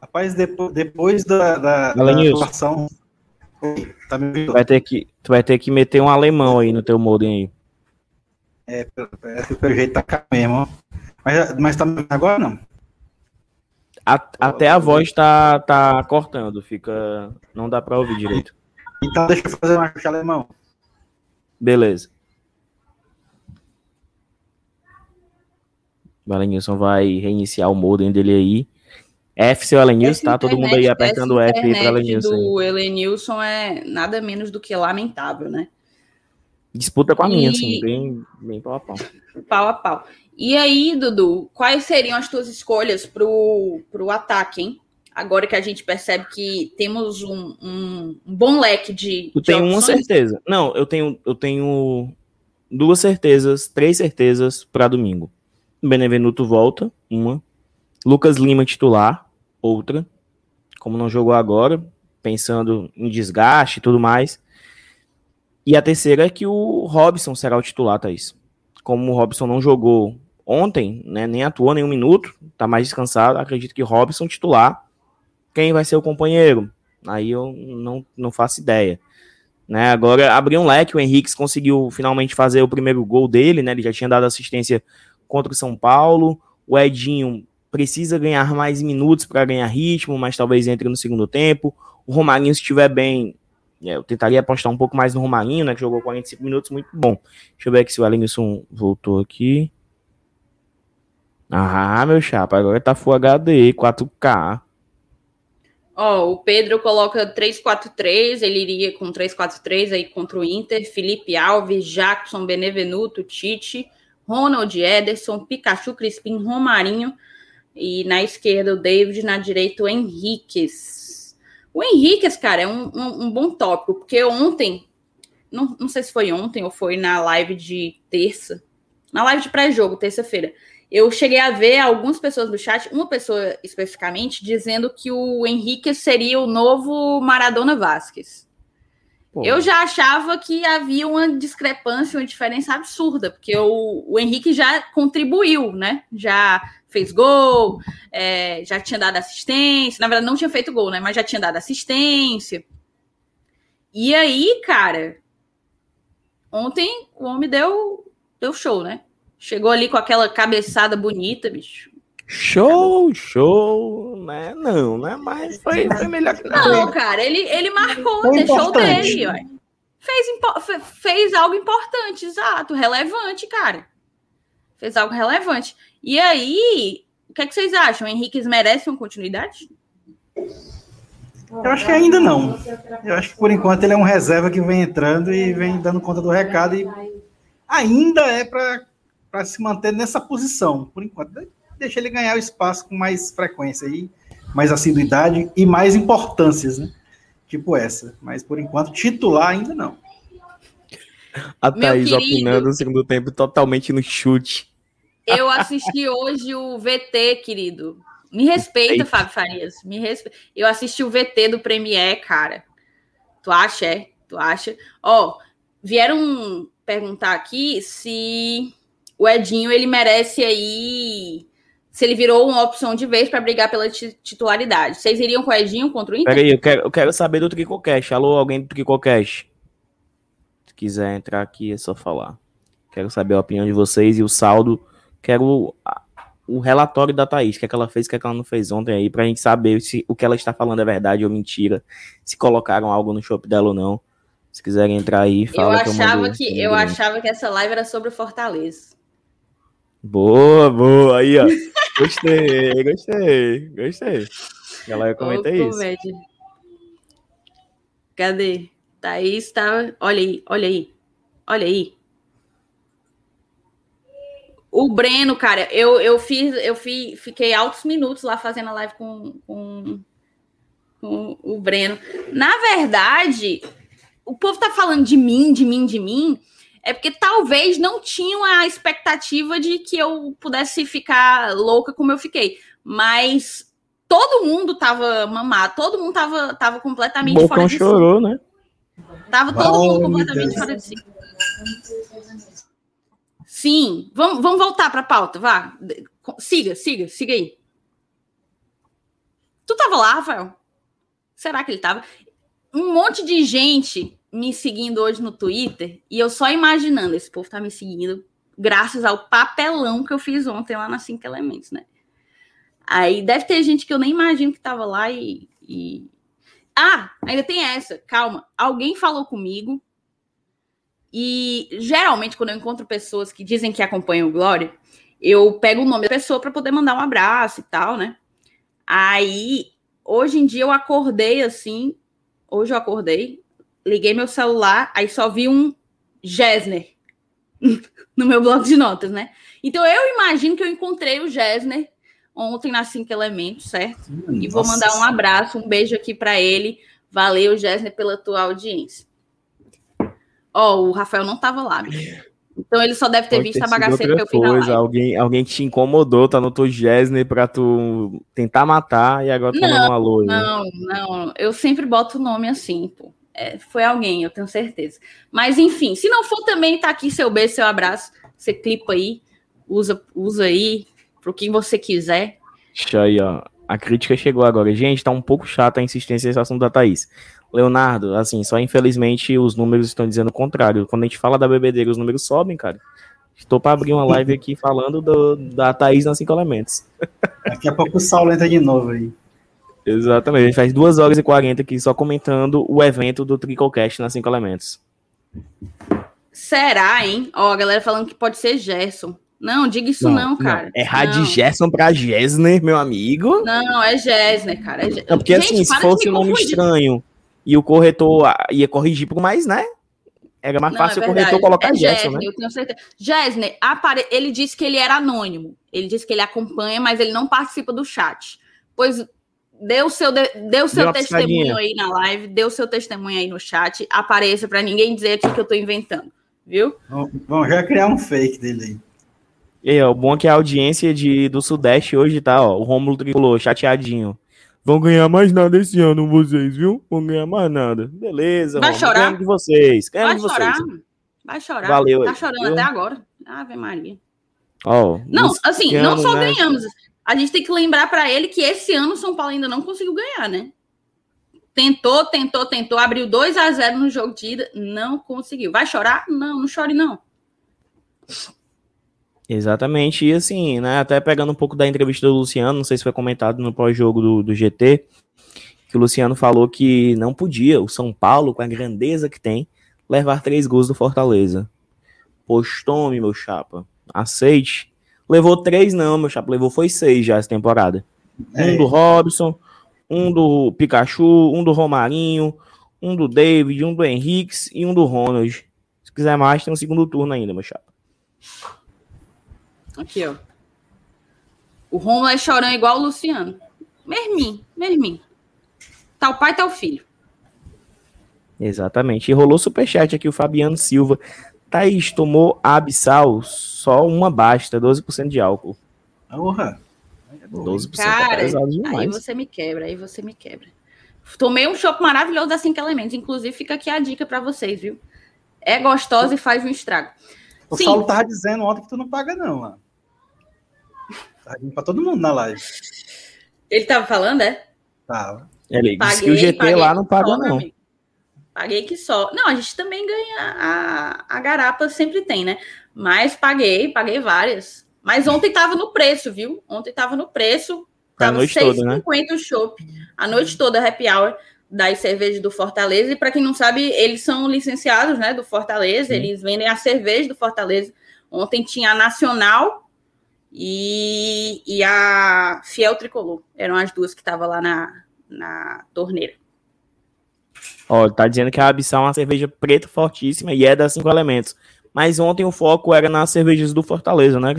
Rapaz, depois, depois da, da, da atuação. Tá me tu, vai ter que, tu vai ter que meter um alemão aí no teu modem aí. É, parece que pelo jeito tá cá mesmo. Mas, mas tá agora não? A, até a voz tá, tá cortando, fica. Não dá pra ouvir direito. Então deixa eu fazer um ajuste alemão. Beleza. O Valenilson vai reiniciar o modem dele aí. F, seu Elenilson, tá? Todo mundo aí apertando F aí para Elenilson. O Elenilson é nada menos do que lamentável, né? Disputa com a e... minha, assim, bem, bem pau a pau. Pau a pau. E aí, Dudu, quais seriam as tuas escolhas pro, pro ataque, hein? Agora que a gente percebe que temos um, um, um bom leque de. Eu tenho uma certeza. Não, eu tenho, eu tenho duas certezas, três certezas para domingo. Benevenuto volta, uma. Lucas Lima titular, outra, como não jogou agora, pensando em desgaste e tudo mais. E a terceira é que o Robson será o titular, Thaís. Como o Robson não jogou ontem, né, nem atuou nenhum minuto, tá mais descansado, acredito que Robson titular. Quem vai ser o companheiro? Aí eu não, não faço ideia. Né, agora abriu um leque, o Henrique conseguiu finalmente fazer o primeiro gol dele, né? Ele já tinha dado assistência contra o São Paulo. O Edinho precisa ganhar mais minutos para ganhar ritmo, mas talvez entre no segundo tempo. O Romarinho, se estiver bem, é, eu tentaria apostar um pouco mais no Romarinho, né, que jogou 45 minutos, muito bom. Deixa eu ver aqui se o Elenilson voltou aqui. Ah, meu chapa, agora tá Full HD, 4K. Ó, oh, o Pedro coloca 3-4-3, ele iria com 3-4-3 aí contra o Inter, Felipe Alves, Jackson, Benevenuto, Tite, Ronald Ederson, Pikachu, Crispim, Romarinho, e na esquerda o David, na direita o Henriquez. O Henriquez, cara, é um, um, um bom tópico, porque ontem, não, não sei se foi ontem ou foi na live de terça, na live de pré-jogo, terça-feira, eu cheguei a ver algumas pessoas do chat, uma pessoa especificamente, dizendo que o Henrique seria o novo Maradona Vasquez. Pô. Eu já achava que havia uma discrepância, uma diferença absurda, porque o, o Henrique já contribuiu, né? Já fez gol, é, já tinha dado assistência. Na verdade, não tinha feito gol, né? Mas já tinha dado assistência. E aí, cara, ontem o homem deu, deu show, né? Chegou ali com aquela cabeçada bonita, bicho. Show, show, né? Não, né? Mas foi, foi melhor que não. Não, cara, ele, ele marcou, foi deixou importante. dele, ó. Fez, fez algo importante, exato, relevante, cara. Fez algo relevante. E aí, o que, é que vocês acham? O Henrique merece uma continuidade? Eu acho que ainda não. Eu acho que por enquanto ele é um reserva que vem entrando e vem dando conta do recado e ainda é para se manter nessa posição. Por enquanto, deixa ele ganhar o espaço com mais frequência aí, mais assiduidade e mais importâncias, né? Tipo essa. Mas por enquanto, titular ainda não. A Thaís opinando no segundo tempo totalmente no chute. Eu assisti hoje o VT, querido. Me respeita, Fábio Farias. Me respeita. Eu assisti o VT do Premiere, cara. Tu acha, é? Tu acha? Ó, vieram perguntar aqui se o Edinho ele merece aí. Se ele virou uma opção de vez para brigar pela titularidade. Vocês iriam com o Edinho contra o Inter? Peraí, eu quero, eu quero saber do Tricocast. Alô, alguém do Tricocast? Se quiser entrar aqui, é só falar. Quero saber a opinião de vocês e o saldo quero o relatório da Thaís, o que, é que ela fez, o que, é que ela não fez ontem aí, pra gente saber se o que ela está falando é verdade ou mentira, se colocaram algo no show dela ou não. Se quiserem entrar aí, fala. Eu achava que, que eu achava que essa live era sobre Fortaleza. Boa, boa. Aí, ó. Gostei, gostei, gostei. Ela comenta isso. Cadê? Thaís tá. Olha aí, olha aí. Olha aí. O Breno, cara, eu, eu fiz, eu fiz, fiquei altos minutos lá fazendo a live com, com, com o Breno. Na verdade, o povo tá falando de mim, de mim, de mim, é porque talvez não tinham a expectativa de que eu pudesse ficar louca como eu fiquei. Mas todo mundo tava mamado, todo mundo tava, tava completamente Bocão fora de chorou, si. né? Tava todo mundo completamente fora de si. Sim, vamos, vamos voltar para a pauta, vá. Siga, siga, siga aí. Tu tava lá, Rafael? Será que ele tava? Um monte de gente me seguindo hoje no Twitter e eu só imaginando, esse povo tá me seguindo graças ao papelão que eu fiz ontem lá na Cinco Elementos, né? Aí deve ter gente que eu nem imagino que tava lá e, e... Ah, ainda tem essa, calma. Alguém falou comigo e geralmente quando eu encontro pessoas que dizem que acompanham o Glória, eu pego o nome da pessoa para poder mandar um abraço e tal, né? Aí, hoje em dia eu acordei assim, hoje eu acordei, liguei meu celular, aí só vi um Gessner no meu bloco de notas, né? Então eu imagino que eu encontrei o Gessner ontem na Cinco Elementos, certo? Nossa. E vou mandar um abraço, um beijo aqui para ele. Valeu, Gessner, pela tua audiência. Ó, oh, o Rafael não tava lá, bicho. Então ele só deve ter Pode visto ter a bagaceira que eu fiz coisa, alguém, alguém te incomodou, tá no teu Gessner pra tu tentar matar e agora tu tá não, um alô. Não, não, eu sempre boto o nome assim, pô. É, foi alguém, eu tenho certeza. Mas enfim, se não for também, tá aqui seu beijo, seu abraço. Você clipa aí, usa, usa aí pro que você quiser. Deixa aí, ó. A crítica chegou agora. Gente, tá um pouco chata a insistência nesse assunto da Thaís. Leonardo, assim, só infelizmente os números estão dizendo o contrário. Quando a gente fala da bebedeira, os números sobem, cara. Estou para abrir uma live aqui falando do, da Thaís nas cinco elementos. Daqui a pouco o Saulo entra de novo aí. Exatamente, a gente faz 2 horas e 40 aqui só comentando o evento do Tricocast nas cinco elementos. Será, hein? Ó, a galera falando que pode ser Gerson. Não, diga isso não, não cara. Não. É Rad Gerson pra Gessner, meu amigo. Não, é Gessner, cara. É Não, porque Gente, assim, se fosse um nome estranho e o corretor ia corrigir por mais, né? Era mais não, fácil é o corretor colocar é Gerson, né? Eu tenho certeza. Gessner, apare... ele disse que ele era anônimo. Ele disse que ele acompanha, mas ele não participa do chat. Pois deu seu, de... deu seu deu testemunho aí na live, deu seu testemunho aí no chat. Apareça para ninguém dizer aqui que eu tô inventando, viu? Vamos já criar um fake dele aí. E, ó, o bom é que a audiência de, do Sudeste hoje tá, ó, o Rômulo tricolor, chateadinho. Vão ganhar mais nada esse ano, vocês, viu? Vão ganhar mais nada. Beleza, Vai chorar? Ganhamos de vocês. Vai de chorar. Vocês. Vai chorar. Valeu. Tá chorando viu? até agora. Ave Maria. Oh, não, assim, não só né? ganhamos. A gente tem que lembrar para ele que esse ano o São Paulo ainda não conseguiu ganhar, né? Tentou, tentou, tentou, abriu 2 a 0 no jogo de ida, não conseguiu. Vai chorar? Não, não chore não. Exatamente, e assim, né, até pegando um pouco da entrevista do Luciano, não sei se foi comentado no pós-jogo do, do GT, que o Luciano falou que não podia, o São Paulo, com a grandeza que tem, levar três gols do Fortaleza. Pois tome, meu chapa, aceite. Levou três não, meu chapa, levou foi seis já essa temporada. É. Um do Robson, um do Pikachu, um do Romarinho, um do David, um do Henrique e um do Ronald. Se quiser mais, tem um segundo turno ainda, meu chapa. Aqui, ó. O Romulo é chorando igual o Luciano. Mermim, mermim. Tá o pai, tá o filho. Exatamente. E rolou superchat aqui o Fabiano Silva. Thaís tomou abissal, só uma basta, 12% de álcool. Porra. 12% é Cara, é aí você me quebra, aí você me quebra. Tomei um chopp maravilhoso da 5 elementos. Inclusive, fica aqui a dica para vocês, viu? É gostosa e faz um estrago. O Sim. Saulo tava dizendo ontem que tu não paga, não, mano. Tá pra todo mundo na live. Ele tava falando, é? Tava. Ele paguei, disse que o GT paguei, lá não paga, não. Paguei que só. Não, a gente também ganha a, a garapa, sempre tem, né? Mas paguei, paguei várias. Mas ontem tava no preço, viu? Ontem tava no preço. Tava 6,50 né? o chopp. A noite toda, happy hour das cervejas do Fortaleza. E para quem não sabe, eles são licenciados, né, do Fortaleza. Sim. Eles vendem a cerveja do Fortaleza. Ontem tinha a Nacional e, e a Fiel Tricolor. Eram as duas que estavam lá na, na torneira. Ó, tá dizendo que a Abissal é uma cerveja preta fortíssima e é das cinco elementos. Mas ontem o foco era nas cervejas do Fortaleza, né?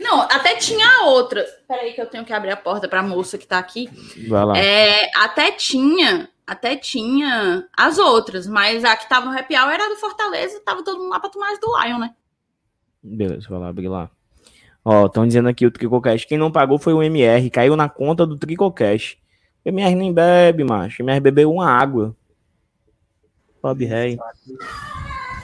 Não, até tinha outra. Peraí que eu tenho que abrir a porta para a moça que tá aqui. Vai lá. É, até tinha, até tinha as outras, mas a que tava no happy hour era do Fortaleza, tava todo mundo lá pra tomar as do Lion, né? Beleza, vai lá abrir lá. Ó, estão dizendo aqui o Tricocast. Quem não pagou foi o MR, caiu na conta do Tricocast. O MR nem bebe, macho. O MR bebeu uma água. Bob Rey.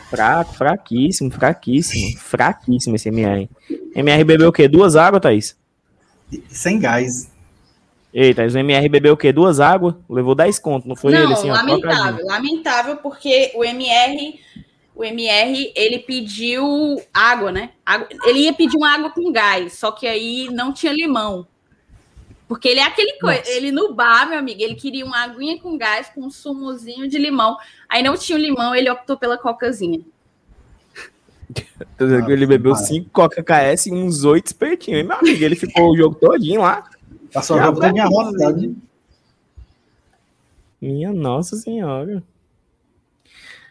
Fraco, fraquíssimo, fraquíssimo. Fraquíssimo esse MR. MR bebeu o quê? Duas águas, Thaís? Sem gás. Eita, o MR bebeu o quê? Duas águas? Levou 10 conto, não foi não, ele assim? ó, lamentável, lamentável, porque o MR, o MR, ele pediu água, né? Ele ia pedir uma água com gás, só que aí não tinha limão. Porque ele é aquele coisa, Nossa. ele no bar, meu amigo, ele queria uma aguinha com gás, com um sumozinho de limão. Aí não tinha o limão, ele optou pela cocazinha. Tô dizendo que ele bebeu 5 Coca KS e uns 8 espetinhos. hein, Meu amigo, ele ficou o jogo todinho lá. Passou o jogo todo minha rodada. Minha nossa senhora.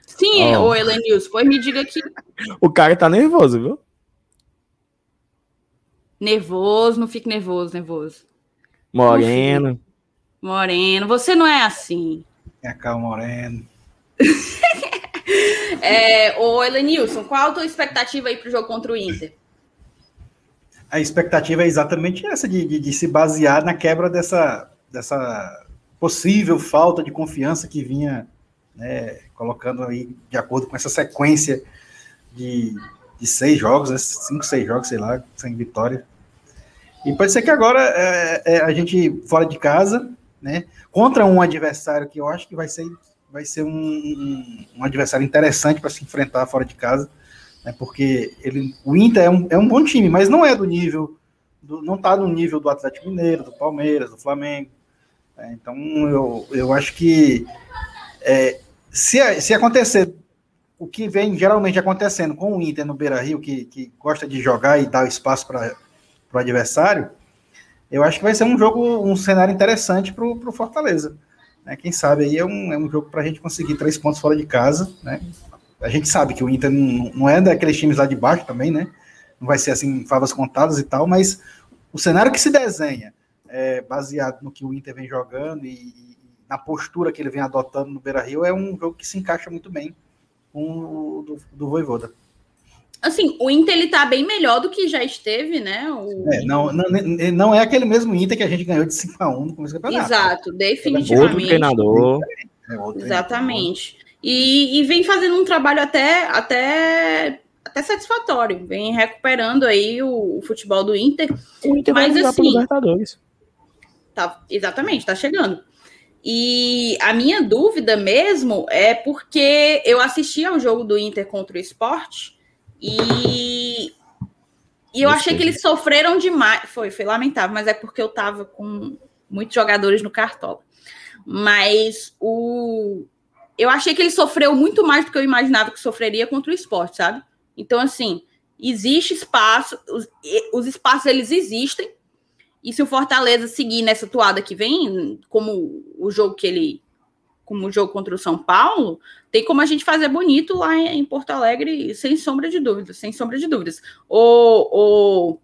Sim, Ó. ô Elenilson, pois me diga aqui. O cara tá nervoso, viu? Nervoso, não fique nervoso, nervoso. Moreno. Moreno, você não é assim. Minha Cal Moreno. É, ô Elenilson, qual a tua expectativa aí pro jogo contra o Inter? A expectativa é exatamente essa, de, de, de se basear na quebra dessa, dessa possível falta de confiança que vinha né, colocando aí, de acordo com essa sequência de, de seis jogos, né, cinco, seis jogos, sei lá, sem vitória. E pode ser que agora é, é, a gente, fora de casa, né, contra um adversário que eu acho que vai ser, vai ser um, um, um adversário interessante para se enfrentar fora de casa né, porque ele, o Inter é um, é um bom time, mas não é do nível, do, não está no nível do Atlético Mineiro, do Palmeiras, do Flamengo. né, então eu, eu acho que é, se, se acontecer o que vem geralmente acontecendo com o Inter no Beira Rio, que, que gosta de jogar e dar espaço para o adversário, eu acho que vai ser um jogo, um cenário interessante para o Fortaleza. Né, quem sabe aí é um, é um jogo para a gente conseguir três pontos fora de casa, né? A gente sabe que o Inter não, não é daqueles times lá de baixo também, né? Não vai ser assim, favas contadas e tal, mas o cenário que se desenha, é, baseado no que o Inter vem jogando e, e na postura que ele vem adotando no Beira Rio, é um jogo que se encaixa muito bem com o do, do Voivoda. Assim, o Inter ele tá bem melhor do que já esteve, né? O... É, não, não, não é aquele mesmo Inter que a gente ganhou de 5x1 no começo do campeonato. Exato, definitivamente. Outro treinador. É outro Exatamente. E, e, vem fazendo um trabalho até, até, até satisfatório. Vem recuperando aí o, o futebol do Inter. O Inter Mas, vai jogar assim, pro Libertadores. Tá, exatamente, tá chegando. E a minha dúvida mesmo é porque eu assisti ao jogo do Inter contra o Sport e, e eu achei que eles sofreram demais. Foi, foi lamentável, mas é porque eu tava com muitos jogadores no Cartola. Mas o, eu achei que ele sofreu muito mais do que eu imaginava que sofreria contra o esporte, sabe? Então, assim, existe espaço, os, os espaços eles existem, e se o Fortaleza seguir nessa toada que vem, como o jogo que ele. Como o jogo contra o São Paulo, tem como a gente fazer bonito lá em Porto Alegre, sem sombra de dúvidas, sem sombra de dúvidas. O, o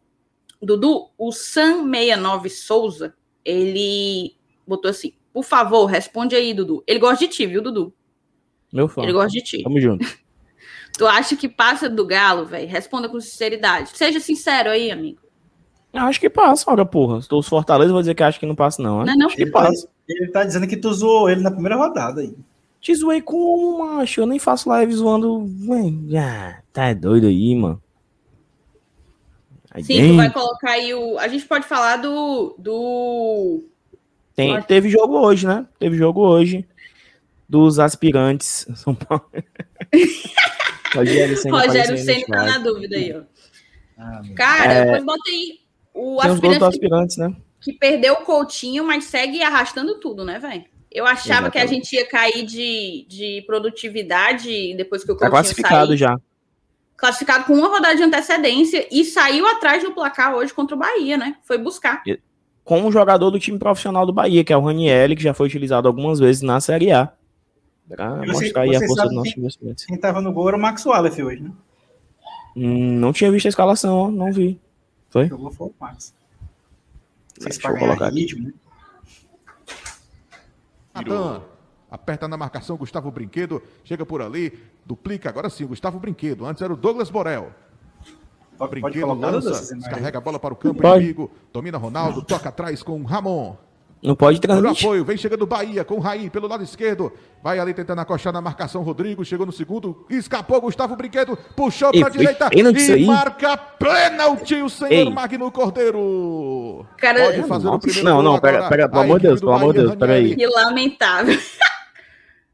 Dudu, o Sam 69 Souza, ele botou assim: por favor, responde aí, Dudu. Ele gosta de ti, viu, Dudu? Meu fã. Ele gosta de ti. Tamo junto. Tu acha que passa do Galo, velho? Responda com sinceridade. Seja sincero aí, amigo. Eu acho que passa, olha, porra. Estou os Fortaleza, vou dizer que acho que não passa, não. Não, não. Acho que passa. Ele tá dizendo que tu zoou ele na primeira rodada aí. Te zoei como, macho? Eu nem faço live zoando. Ah, tá doido aí, mano. Aí Sim, tu vai colocar aí o. A gente pode falar do. do... Tem, teve jogo hoje, né? Teve jogo hoje dos aspirantes São Paulo. Rogério Senna, Rogério Senna tá na dúvida aí, ó. Ah, Cara, é... bota aí o Tem aspirante, aspirantes, né? Que perdeu o Coutinho, mas segue arrastando tudo, né, velho? Eu achava Exatamente. que a gente ia cair de, de produtividade depois que o Tá Coutinho classificado sair. já. Classificado com uma rodada de antecedência e saiu atrás no placar hoje contra o Bahia, né? Foi buscar. Com um jogador do time profissional do Bahia, que é o Raniel, que já foi utilizado algumas vezes na Série A. Pra Você- mostrar aí a força do nosso investimento. Quem tava no gol era o Max Wallace hoje, né? Hum, não tinha visto a escalação, ó, não vi. Foi? Jogou foi o Max. Vocês Deixa eu colocar ritmo? Natan, aperta na marcação, Gustavo Brinquedo, chega por ali, duplica, agora sim, Gustavo Brinquedo, antes era o Douglas Borel. Pode, pode Brinquedo colocar lança, descarrega a bola para o campo Pode. inimigo, domina Ronaldo, toca atrás com Ramon. Não pode Olha o transmitir. apoio, vem chegando o Bahia com o Raí pelo lado esquerdo. Vai ali tentando acostar na marcação Rodrigo. Chegou no segundo, escapou Gustavo Brinquedo, puxou para a direita e aí? marca pênalti o senhor Ei. Magno Cordeiro. Cara, Pode fazer o Nossa. primeiro Não, não, pera- pera, pelo amor de Deus, pelo amor de Deus, pera aí. Que lamentável.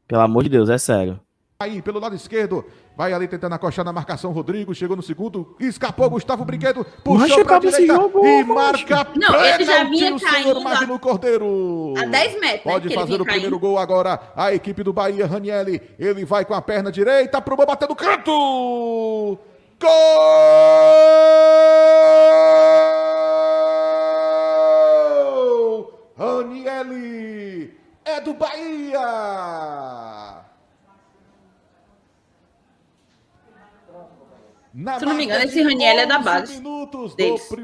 Pelo amor de Deus, é sério. Aí, pelo lado esquerdo, vai ali tentando acostar na marcação Rodrigo, chegou no segundo, escapou Gustavo Brinquedo, puxou para direita jogo, e marca Não, ele já vinha o senhor caindo Magno Cordeiro. A 10 metros, né, Pode ele fazer o primeiro caindo. gol agora, a equipe do Bahia, Ranielli, ele vai com a perna direita, pro gol bater no canto! Gol! Ranielli é do Bahia! Na Se não me engano, esse de Ranieri é da 11 base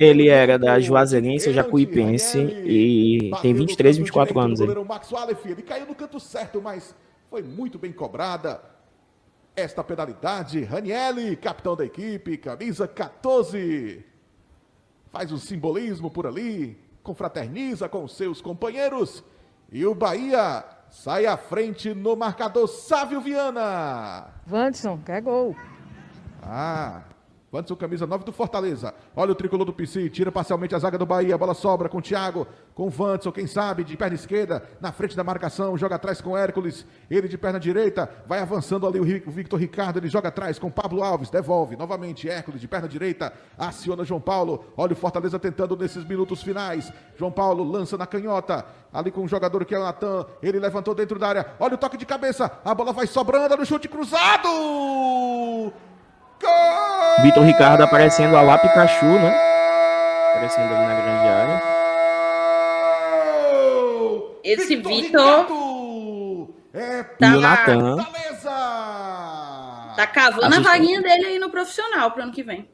Ele era da. Juazeirense Jacuipense e tem Bateu no 23, canto 24 direito anos aí. Max Wallace. Ele caiu no canto certo, mas foi muito bem cobrada. Esta penalidade, Ranielli, capitão da equipe, camisa 14. Faz o simbolismo por ali, confraterniza com seus companheiros. E o Bahia sai à frente no marcador Sávio Viana. Wanderson, quer gol. Ah, Wanderson, camisa 9 do Fortaleza. Olha o tricolor do PC, tira parcialmente a zaga do Bahia. A bola sobra com o Thiago, com o Wanderson, quem sabe, de perna esquerda, na frente da marcação, joga atrás com o Hércules. Ele de perna direita, vai avançando ali o Victor Ricardo, ele joga atrás com o Pablo Alves, devolve novamente. Hércules de perna direita, aciona João Paulo. Olha o Fortaleza tentando nesses minutos finais. João Paulo lança na canhota, ali com o jogador que é o Natan. Ele levantou dentro da área. Olha o toque de cabeça, a bola vai sobrando no chute cruzado. Vitor Ricardo aparecendo a lá Pikachu, né? Aparecendo ali na grande área. Esse Vitor é tá E o. Natan. Tá cavando a vaguinha dele aí no profissional pro ano que vem.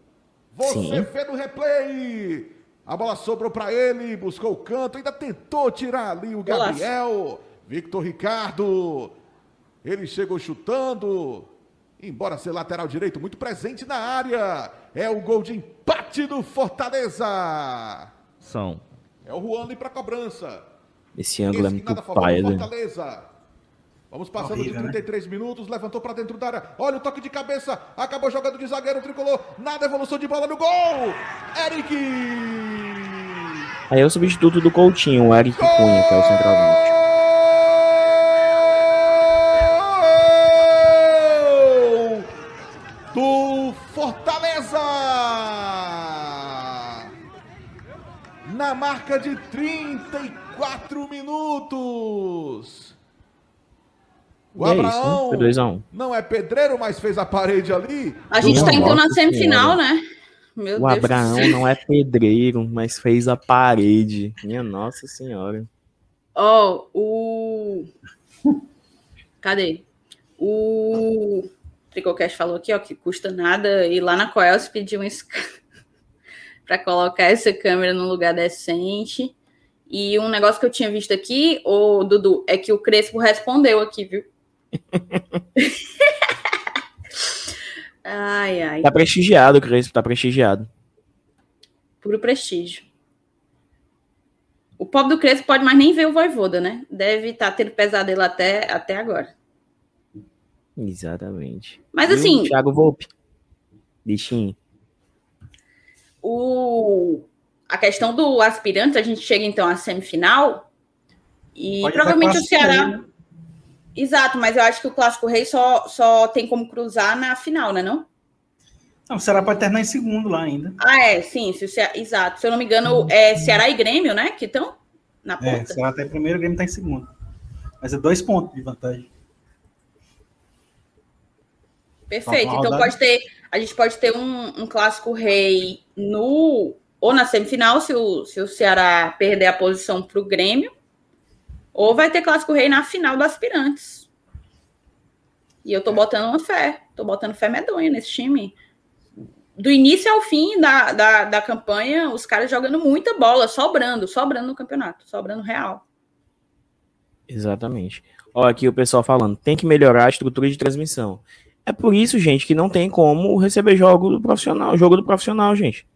Você Sim. vê no replay. A bola sobrou para ele, buscou o canto, ainda tentou tirar ali o Golaço. Gabriel. Victor Ricardo. Ele chegou chutando. Embora ser lateral direito, muito presente na área. É o gol de empate do Fortaleza. São. É o Juan ali para cobrança. Esse ângulo é Esse que muito nada paia, do né? Fortaleza. Vamos passando Horrível, de né? 33 minutos, levantou para dentro da área. Olha o toque de cabeça, acabou jogando de zagueiro tricolor. Na devolução de bola no gol. Eric! Aí é o substituto do Coutinho, o Eric Cunha, que é o centroavante. De 34 minutos. O E é isso, né? Abraão 2x1. não é pedreiro, mas fez a parede ali. A gente Nossa tá então na Senhora. semifinal, né? Meu O Deus Abraão céu. não é pedreiro, mas fez a parede. Minha Nossa Senhora. Ó, o. Cadê? O Tricocast falou aqui, ó, que custa nada ir lá na Coel se pedir um para colocar essa câmera num lugar decente. E um negócio que eu tinha visto aqui, ô Dudu, é que o Crespo respondeu aqui, viu? ai, ai, Tá prestigiado, Crespo, tá prestigiado. puro prestígio. O pobre do Crespo pode mais nem ver o Voivoda, né? Deve estar tendo pesadelo até, até agora. Exatamente. Mas E o assim, Thiago Volpe. Bichinho. O, a questão do aspirante, a gente chega então à semifinal e Pode provavelmente o Ceará. rei, né? Exato, mas eu acho que o Clássico Rei só, só tem como cruzar na final, né? Não? Não, o Ceará pode terminar em segundo lá ainda. Ah, é, sim, se o Ceará, exato. Se eu não me engano, é Ceará e Grêmio, né? Que estão na É, o ponta. Ceará tá em primeiro, o Grêmio tá em segundo. Mas é dois pontos de vantagem. Perfeito. Então pode ter, a gente pode ter um, um Clássico Rei no ou na semifinal, se o, se o Ceará perder a posição para o Grêmio, ou vai ter Clássico Rei na final do Aspirantes. E eu tô botando uma fé, tô botando fé medonha nesse time. do início ao fim da, da, da campanha, os caras jogando muita bola, sobrando, sobrando no campeonato, sobrando real. Exatamente. Olha aqui o pessoal falando, tem que melhorar a estrutura de transmissão. É por isso, gente, que não tem como receber jogo do profissional, jogo do profissional, gente.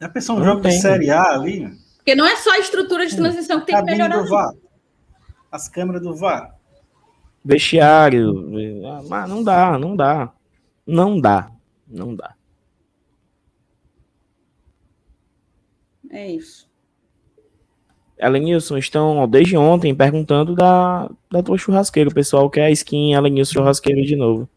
Já pensou um jogo tem. de Série A ali? Porque não é só a estrutura de transmissão que tem que melhorar. Do VAR. As câmeras do VAR. Vestiário. Mas não dá, não dá. Não dá. Não dá. É isso. Elenilson, estão desde ontem perguntando da, da tua churrasqueira. O pessoal quer a skin Elenilson churrasqueira de novo.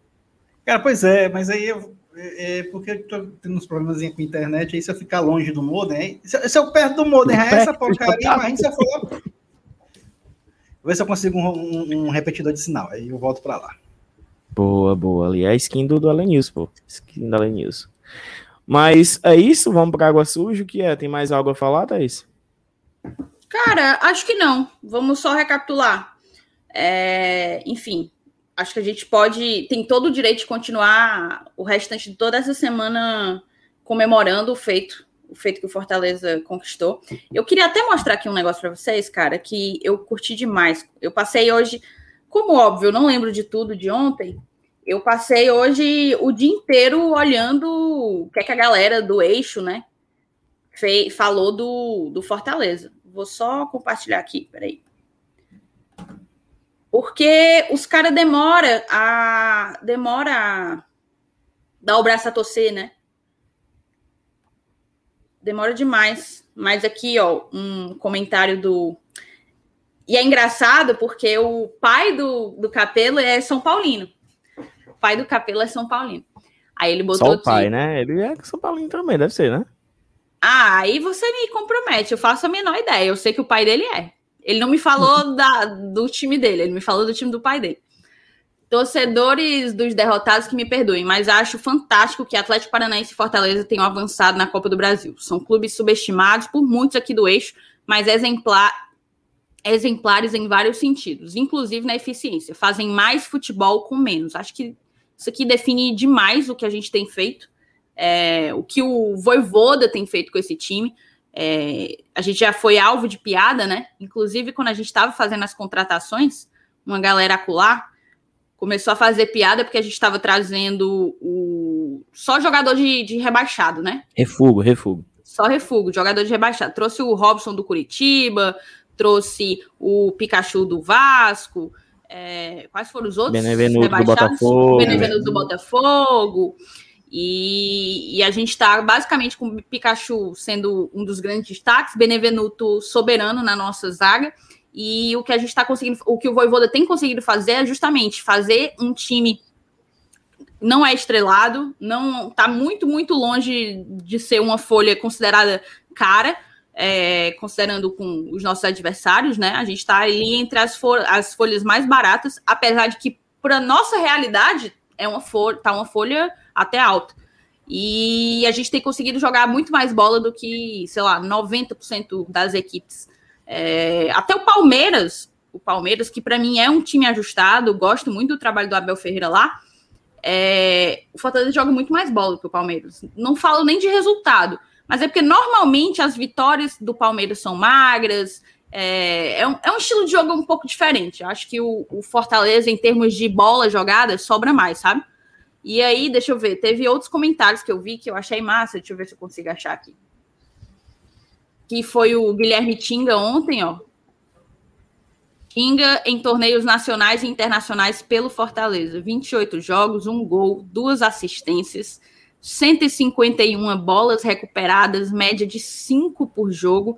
Cara, pois é, mas aí eu, é, é porque eu tô tendo uns problemas com a internet, aí se eu ficar longe do modem, se, se eu perto do modem, é essa porcaria, mas se eu for lá. Vou ver se eu consigo um, um, um repetidor de sinal, aí eu volto para lá. Boa, boa. Ali é a skin do, do Elenilson, pô. Skin do Elenilson. Mas é isso, vamos para água suja, o que é? Tem mais algo a falar, Thaís? Cara, acho que não. Vamos só recapitular. É, enfim, acho que a gente pode, tem todo o direito de continuar o restante de toda essa semana comemorando o feito, o feito que o Fortaleza conquistou. Eu queria até mostrar aqui um negócio para vocês, cara, que eu curti demais. Eu passei hoje, como óbvio, eu não lembro de tudo de ontem, eu passei hoje o dia inteiro olhando o que é que a galera do eixo, né, fez, falou do, do Fortaleza. Vou só compartilhar aqui, peraí. Porque os caras demora a demora a dar o braço a torcer, né? Demora demais. Mas aqui, ó, um comentário do e é engraçado porque o pai do, do Capelo é São Paulino pai do Capelo é São Paulino. Aí ele botou. Só o pai, né? Ele é São Paulino também, deve ser, né? Ah, aí você me compromete, eu faço a menor ideia. Eu sei que o pai dele é. Ele não me falou da, do time dele, ele me falou do time do pai dele. Torcedores dos derrotados que me perdoem, mas acho fantástico que Atlético Paranaense e Fortaleza tenham avançado na Copa do Brasil. São clubes subestimados por muitos aqui do eixo, mas exemplar, exemplares em vários sentidos, inclusive na eficiência. Fazem mais futebol com menos. Acho que isso aqui define demais o que a gente tem feito, é, o que o Voivoda tem feito com esse time. É, a gente já foi alvo de piada, né? Inclusive, quando a gente estava fazendo as contratações, uma galera acular começou a fazer piada porque a gente estava trazendo o só jogador de, de rebaixado, né? Refugo, refugo. Só refugo, jogador de rebaixado. Trouxe o Robson do Curitiba, trouxe o Pikachu do Vasco, é, quais foram os outros? Benevenuto do Botafogo. Benevenuto do Botafogo. E, e, a gente está basicamente com o Pikachu sendo um dos grandes destaques, Benevenuto soberano na nossa zaga. E o que a gente está conseguindo, o que o Voivoda tem conseguido fazer é justamente fazer um time não é estrelado, não está muito, muito longe de ser uma folha considerada cara, é, considerando com os nossos adversários, né? A gente está ali entre as, as folhas mais baratas, apesar de que, para nossa realidade, é uma folha, tá uma folha até alta. E a gente tem conseguido jogar muito mais bola do que, sei lá, 90% das equipes. É, até o Palmeiras, o Palmeiras, que para mim é um time ajustado, gosto muito do trabalho do Abel Ferreira lá. É, o Fortaleza joga muito mais bola que o Palmeiras. Não falo nem de resultado, mas é porque normalmente as vitórias do Palmeiras são magras. É, é, um, é um estilo de jogo um pouco diferente. Eu acho que o, o Fortaleza, em termos de bola jogada, sobra mais, sabe? E aí, deixa eu ver, teve outros comentários que eu vi que eu achei massa. Deixa eu ver se eu consigo achar aqui. Que foi o Guilherme Tinga ontem, ó. Tinga em torneios nacionais e internacionais pelo Fortaleza. 28 jogos, um gol, duas assistências. 151 bolas recuperadas, média de 5 por jogo,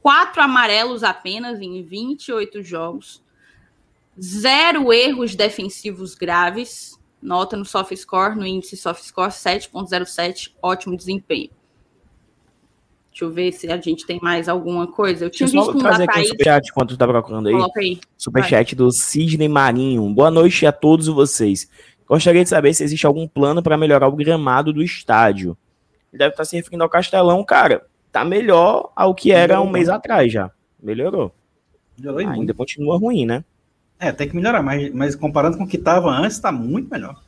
quatro amarelos apenas em 28 jogos, zero erros defensivos graves, nota no soft score, no índice soft score 7.07, ótimo desempenho. Deixa eu ver se a gente tem mais alguma coisa. Eu tinha Deixa visto um trazer aqui o superchat enquanto tu tá procurando aí. aí. Superchat do Sidney Marinho. Boa noite a todos vocês. Gostaria de saber se existe algum plano para melhorar o gramado do estádio. Ele deve estar se referindo ao Castelão, cara. Tá melhor ao que era Melhorou, um mês atrás já. Melhorou. Melhorou Ainda muito. continua ruim, né? É, tem que melhorar, mas, mas comparando com o que estava antes, está muito melhor.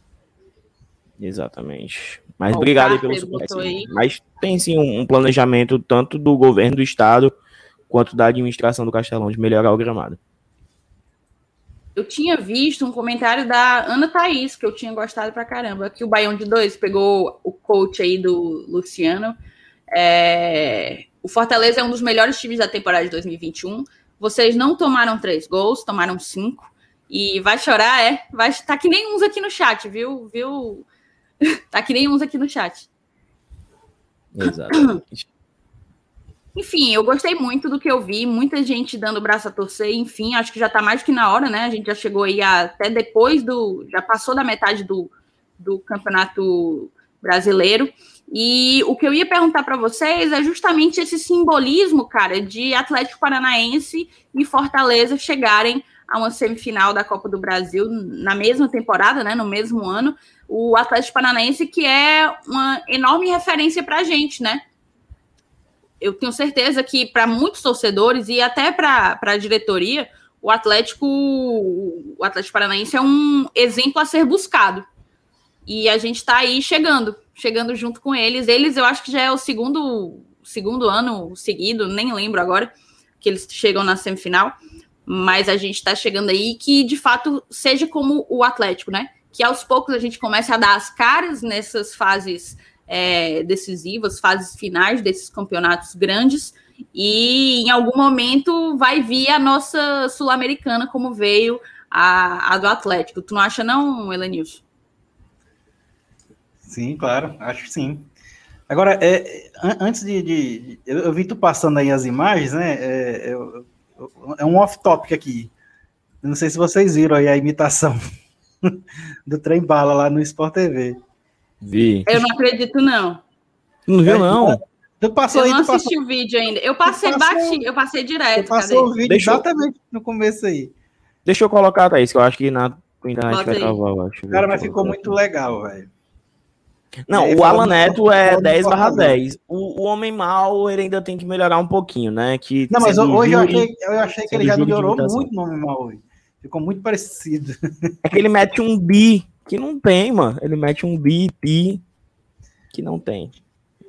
Exatamente. Mas obrigado aí pelo suporte. Mas tem sim um, um planejamento tanto do governo do estado quanto da administração do Castelão de melhorar o gramado. Eu tinha visto um comentário da Ana Thaís, que eu tinha gostado pra caramba, que o Baião de Dois pegou o coach aí do Luciano. É... O Fortaleza é um dos melhores times da temporada de 2021. Vocês não tomaram três gols, tomaram cinco. E vai chorar, é? Vai tá que nem uns aqui no chat, viu? Viu? tá que nem uns aqui no chat. Exatamente. Enfim, eu gostei muito do que eu vi, muita gente dando o braço a torcer, enfim, acho que já está mais que na hora, né? A gente já chegou aí até depois do. Já passou da metade do, do campeonato brasileiro. E o que eu ia perguntar para vocês é justamente esse simbolismo, cara, de Atlético Paranaense e Fortaleza chegarem a uma semifinal da Copa do Brasil na mesma temporada, né? No mesmo ano. O Atlético Paranaense, que é uma enorme referência para a gente, né? eu tenho certeza que para muitos torcedores e até para a diretoria, o Atlético, o Atlético Paranaense é um exemplo a ser buscado. E a gente está aí chegando, chegando junto com eles. Eles, eu acho que já é o segundo, segundo ano seguido, nem lembro agora, que eles chegam na semifinal. Mas a gente está chegando aí que, de fato, seja como o Atlético, né? Que aos poucos a gente comece a dar as caras nessas fases é, decisivas, fases finais desses campeonatos grandes, e em algum momento vai vir a nossa Sul-Americana, como veio a, a, do Atlético. Tu não acha, não, Elenilson? Sim, claro, acho que sim. Agora, é, antes de, de eu, eu, vi tu passando aí as imagens, né? É, eu, é um off-topic aqui. não sei se vocês viram aí a imitação do trem bala lá no Sport TV. Vi. Eu não acredito, não. Não viu, não? Tu passou eu aí, não assisti passou... o vídeo ainda. Eu passei, passou... bati, eu passei direto. Tu passou o vídeo Deixa exatamente eu... no começo aí. Deixa eu colocar, Thaís, que eu acho que na internet vai travar, eu acho. Cara, mas ficou muito legal, velho. Não, o Alan Neto é 10 barra 10. O, o Homem Mal, ele ainda tem que melhorar um pouquinho, né? Que, não, mas hoje eu achei, eu achei que ele já melhorou muito no Homem Mal hoje. Ficou muito parecido. É que ele mete um bi, que não tem, mano. Ele mete um bi, pi, que não tem.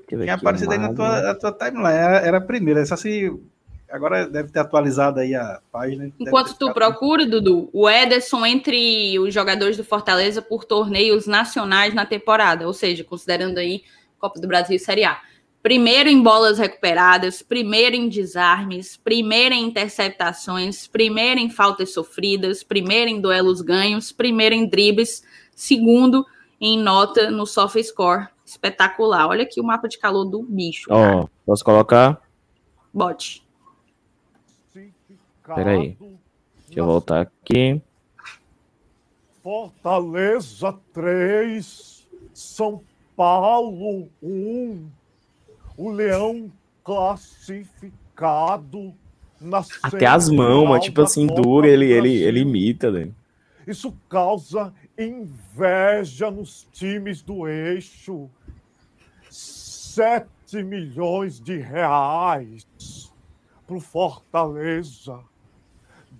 Tinha aparecido aí na tua, na tua timeline, era, era a primeira, só se agora deve ter atualizado aí a página. Enquanto tu procura, Dudu, o Ederson entre os jogadores do Fortaleza por torneios nacionais na temporada, ou seja, considerando aí Copa do Brasil e Série A. Primeiro em bolas recuperadas, primeiro em desarmes, primeiro em interceptações, primeiro em faltas sofridas, primeiro em duelos ganhos, primeiro em dribles, segundo em nota no SofaScore espetacular. Olha aqui o mapa de calor do bicho. Ó, oh, posso colocar? Bote. Peraí. Deixa eu voltar aqui. Fortaleza 3, São Paulo 1. O Leão classificado na Até as mãos, mas tipo assim, dura, ele, ele, ele imita, né? Isso causa inveja nos times do eixo. Sete milhões de reais para o Fortaleza.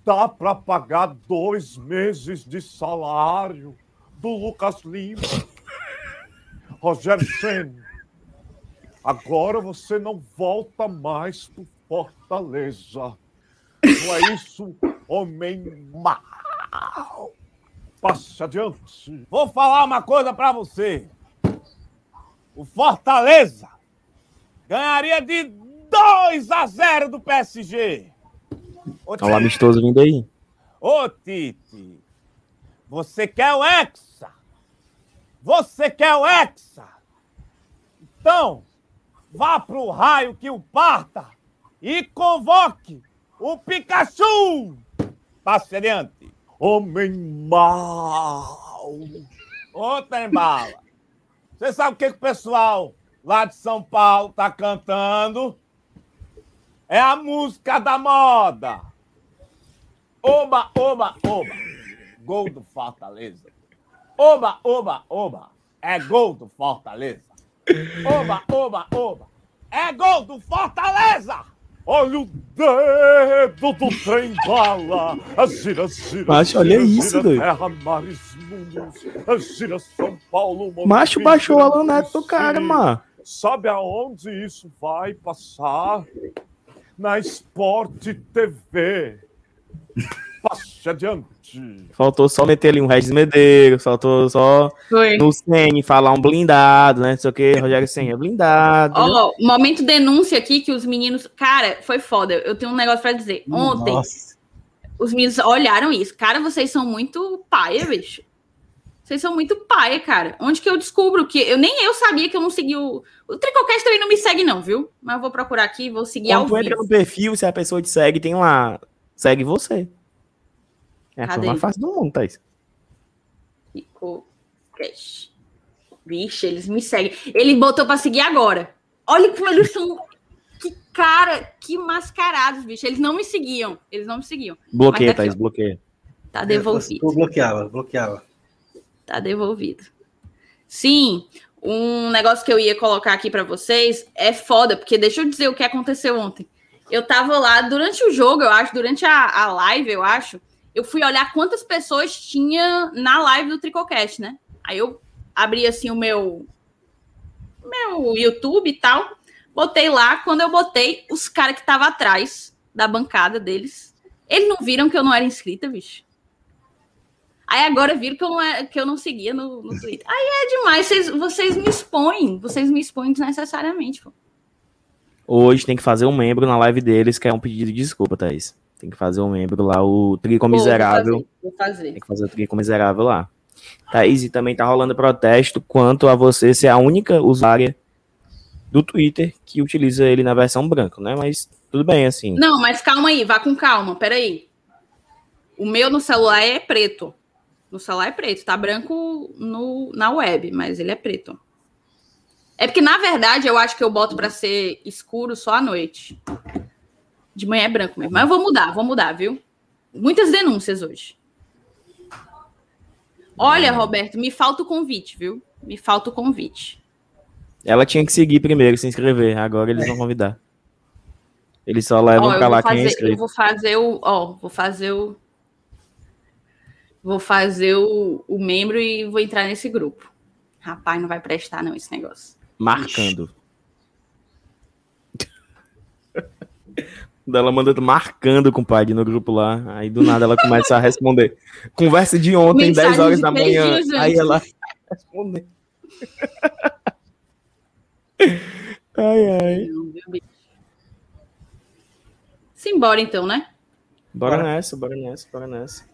Dá para pagar dois meses de salário do Lucas Lima. Rogério Senna, agora você não volta mais para Fortaleza. Não é isso, homem mau? Passe adiante. Vou falar uma coisa para você. O Fortaleza ganharia de 2 a 0 do PSG. Ô, Olha o amistoso vindo aí. Ô, Tite, você quer o Hexa? Você quer o Hexa? Então, vá pro raio que o parta e convoque o Pikachu! Passe adiante. Homem mau. Outra embala. Você sabe o que, que o pessoal lá de São Paulo tá cantando? É a música da moda. Oba, oba, oba. Gol do Fortaleza. Oba, oba, oba. É gol do Fortaleza. Oba, oba, oba. É gol do Fortaleza. Olha o dedo do trem bala. A gira, gira. Macho, olha isso, doido. Terra, mares, mundos. Gira São Paulo. Macho baixou o Alan Neto do cara, mano. Sabe aonde isso vai passar? Na Sport TV. Passe adiante. Faltou só meter ali um Regis Medeiros, faltou só Foi. no Senna falar um blindado, né? Não sei o que, Rogério Senna, blindado. Ó, momento denúncia aqui que os meninos. Cara, foi foda. Eu tenho um negócio pra dizer. Ontem, Nossa. os meninos olharam isso. Cara, vocês são muito paia, bicho. Vocês são muito paia, cara. Onde que eu descubro que. Eu nem eu sabia que eu não segui o. O Tricocast também não me segue, não, viu? Mas eu vou procurar aqui e vou seguir ao Quando tu entra no perfil, se a pessoa te segue, tem lá, segue você. É a Cadê? mais fácil do mundo, Thaís. Tricocast. Vixe, eles me seguem. Ele botou pra seguir agora. Olha como eles são. Que cara, que mascarados, bicho. Eles não me seguiam. Eles não me seguiam. Bloqueia, aqui, Thaís, bloqueia. Tá devolvido. Eu bloqueava, bloqueava. Tá devolvido. Sim, um negócio que eu ia colocar aqui pra vocês é foda, porque deixa eu dizer o que aconteceu ontem. Eu tava lá durante o jogo, eu acho, durante a, a live, eu acho, eu fui olhar quantas pessoas tinha na live do Tricocast, né? Aí eu abri assim o meu meu YouTube e tal, botei lá, quando eu botei, os caras que estavam atrás da bancada deles, eles não viram que eu não era inscrita, bicho. Aí agora viram que eu não, é, que eu não seguia no, no Twitter. Aí é demais, vocês, vocês me expõem, vocês me expõem desnecessariamente. Pô. Hoje tem que fazer um membro na live deles, que é um pedido de desculpa, Thaís. Tem que fazer um membro lá, o Trico Miserável. Vou fazer. Vou fazer. Tem que fazer o Trico Miserável lá. Thaís, e também tá rolando protesto quanto a você ser a única usuária do Twitter que utiliza ele na versão branca, né? Mas tudo bem, assim. Não, mas calma aí, vá com calma, peraí. O meu no celular é preto. No celular é preto, tá branco no, na web, mas ele é preto. É porque, na verdade, eu acho que eu boto pra ser escuro só à noite. De manhã é branco mesmo. Mas eu vou mudar, vou mudar, viu? Muitas denúncias hoje. Olha, Roberto, me falta o convite, viu? Me falta o convite. Ela tinha que seguir primeiro, se inscrever. Agora eles vão convidar. Eles só levam eu pra lá vou quem é fazer, eu inscrito. vou fazer o, ó, vou fazer o vou fazer o, o membro e vou entrar nesse grupo. Rapaz, não vai prestar não esse negócio. Marcando. Ela manda marcando, compadre, no grupo lá. Aí do nada ela começa a responder. Conversa de ontem, Mensagem 10 horas da manhã. Aí ela responde. ai, ai. Simbora então, né? Bora Bora. nessa, bora nessa, bora nessa.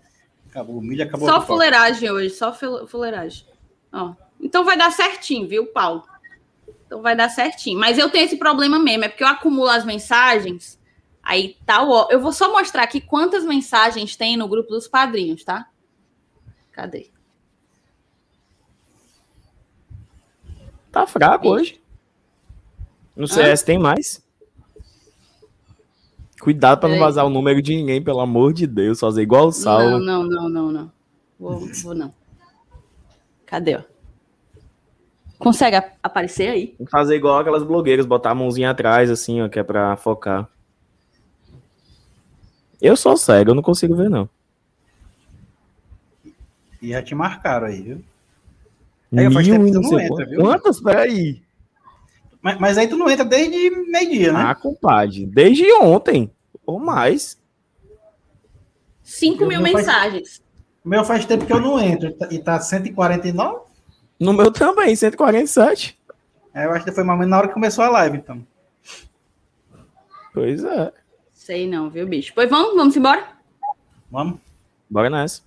Acabou, o milho acabou. Só fuleiragem hoje, só fule- fuleiragem. Ó, então vai dar certinho, viu, Paulo? Então vai dar certinho. Mas eu tenho esse problema mesmo, é porque eu acumulo as mensagens, aí tá o... Eu vou só mostrar aqui quantas mensagens tem no grupo dos padrinhos, tá? Cadê? Tá fraco hoje. No CS tem mais. Cuidado pra não vazar o número de ninguém, pelo amor de Deus. Fazer igual o Saulo. Não, não, não, não, não. Vou, vou não. Cadê, ó? Consegue ap- aparecer aí? Fazer igual aquelas blogueiras, botar a mãozinha atrás, assim, ó, que é pra focar. Eu sou cego, eu não consigo ver, não. E já te marcaram aí, viu? É, faz Mil tempo e que tu não não sei entra, viu? Quantas? Peraí. Mas, mas aí tu não entra desde meio-dia, né? Ah, compadre. Desde ontem. Ou mais. 5 Eu mil faz- mensagens. O meu faz tempo que eu não entro. E tá 149? No meu também, 147. É, eu acho que foi mais ou menos na hora que começou a live, então. Pois é. Sei não, viu, bicho? Pois vamos, vamos embora? Vamos? Bora nessa.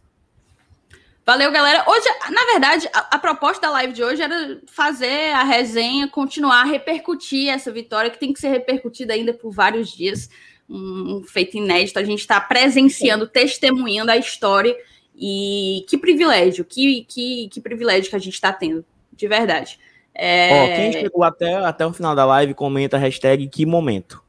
Valeu, galera. Hoje, na verdade, a, a proposta da live de hoje era fazer a resenha, continuar a repercutir essa vitória, que tem que ser repercutida ainda por vários dias. Um, um feito inédito. A gente está presenciando, testemunhando a história. E que privilégio, que, que, que privilégio que a gente está tendo, de verdade. É, Ó, quem chegou até, até o final da live, comenta a hashtag que momento.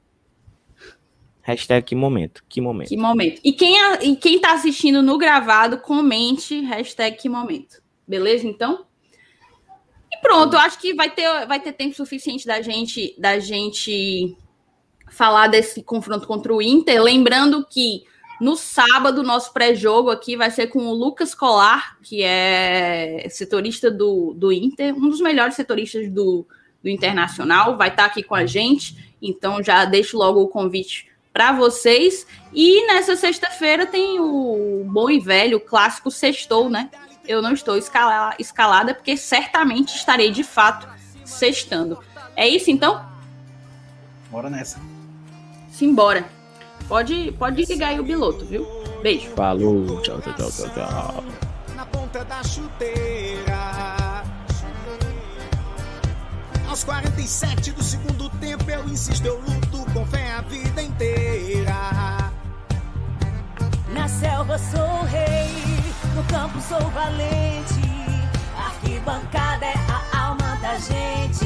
Hashtag que momento. Que momento. Que momento. E quem, e quem tá assistindo no gravado, comente hashtag que momento. Beleza, então? E pronto, eu acho que vai ter, vai ter tempo suficiente da gente, da gente falar desse confronto contra o Inter, lembrando que no sábado, nosso pré-jogo aqui vai ser com o Lucas Colar, que é setorista do, do Inter, um dos melhores setoristas do, do Internacional, vai estar aqui com a gente. Então já deixo logo o convite para vocês. E nessa sexta-feira tem o bom e velho clássico sextou, né? Eu não estou escala, escalada porque certamente estarei de fato sextando. É isso então? Bora nessa. Simbora. Pode, pode ligar aí o piloto, viu? Beijo. Falou. Tchau, tchau, tchau, tchau, tchau. na ponta da chuteira. Aos 47 do segundo tempo, eu insisto, eu luto com fé a vida inteira. Na selva sou rei, no campo sou valente. Arquibancada é a alma da gente.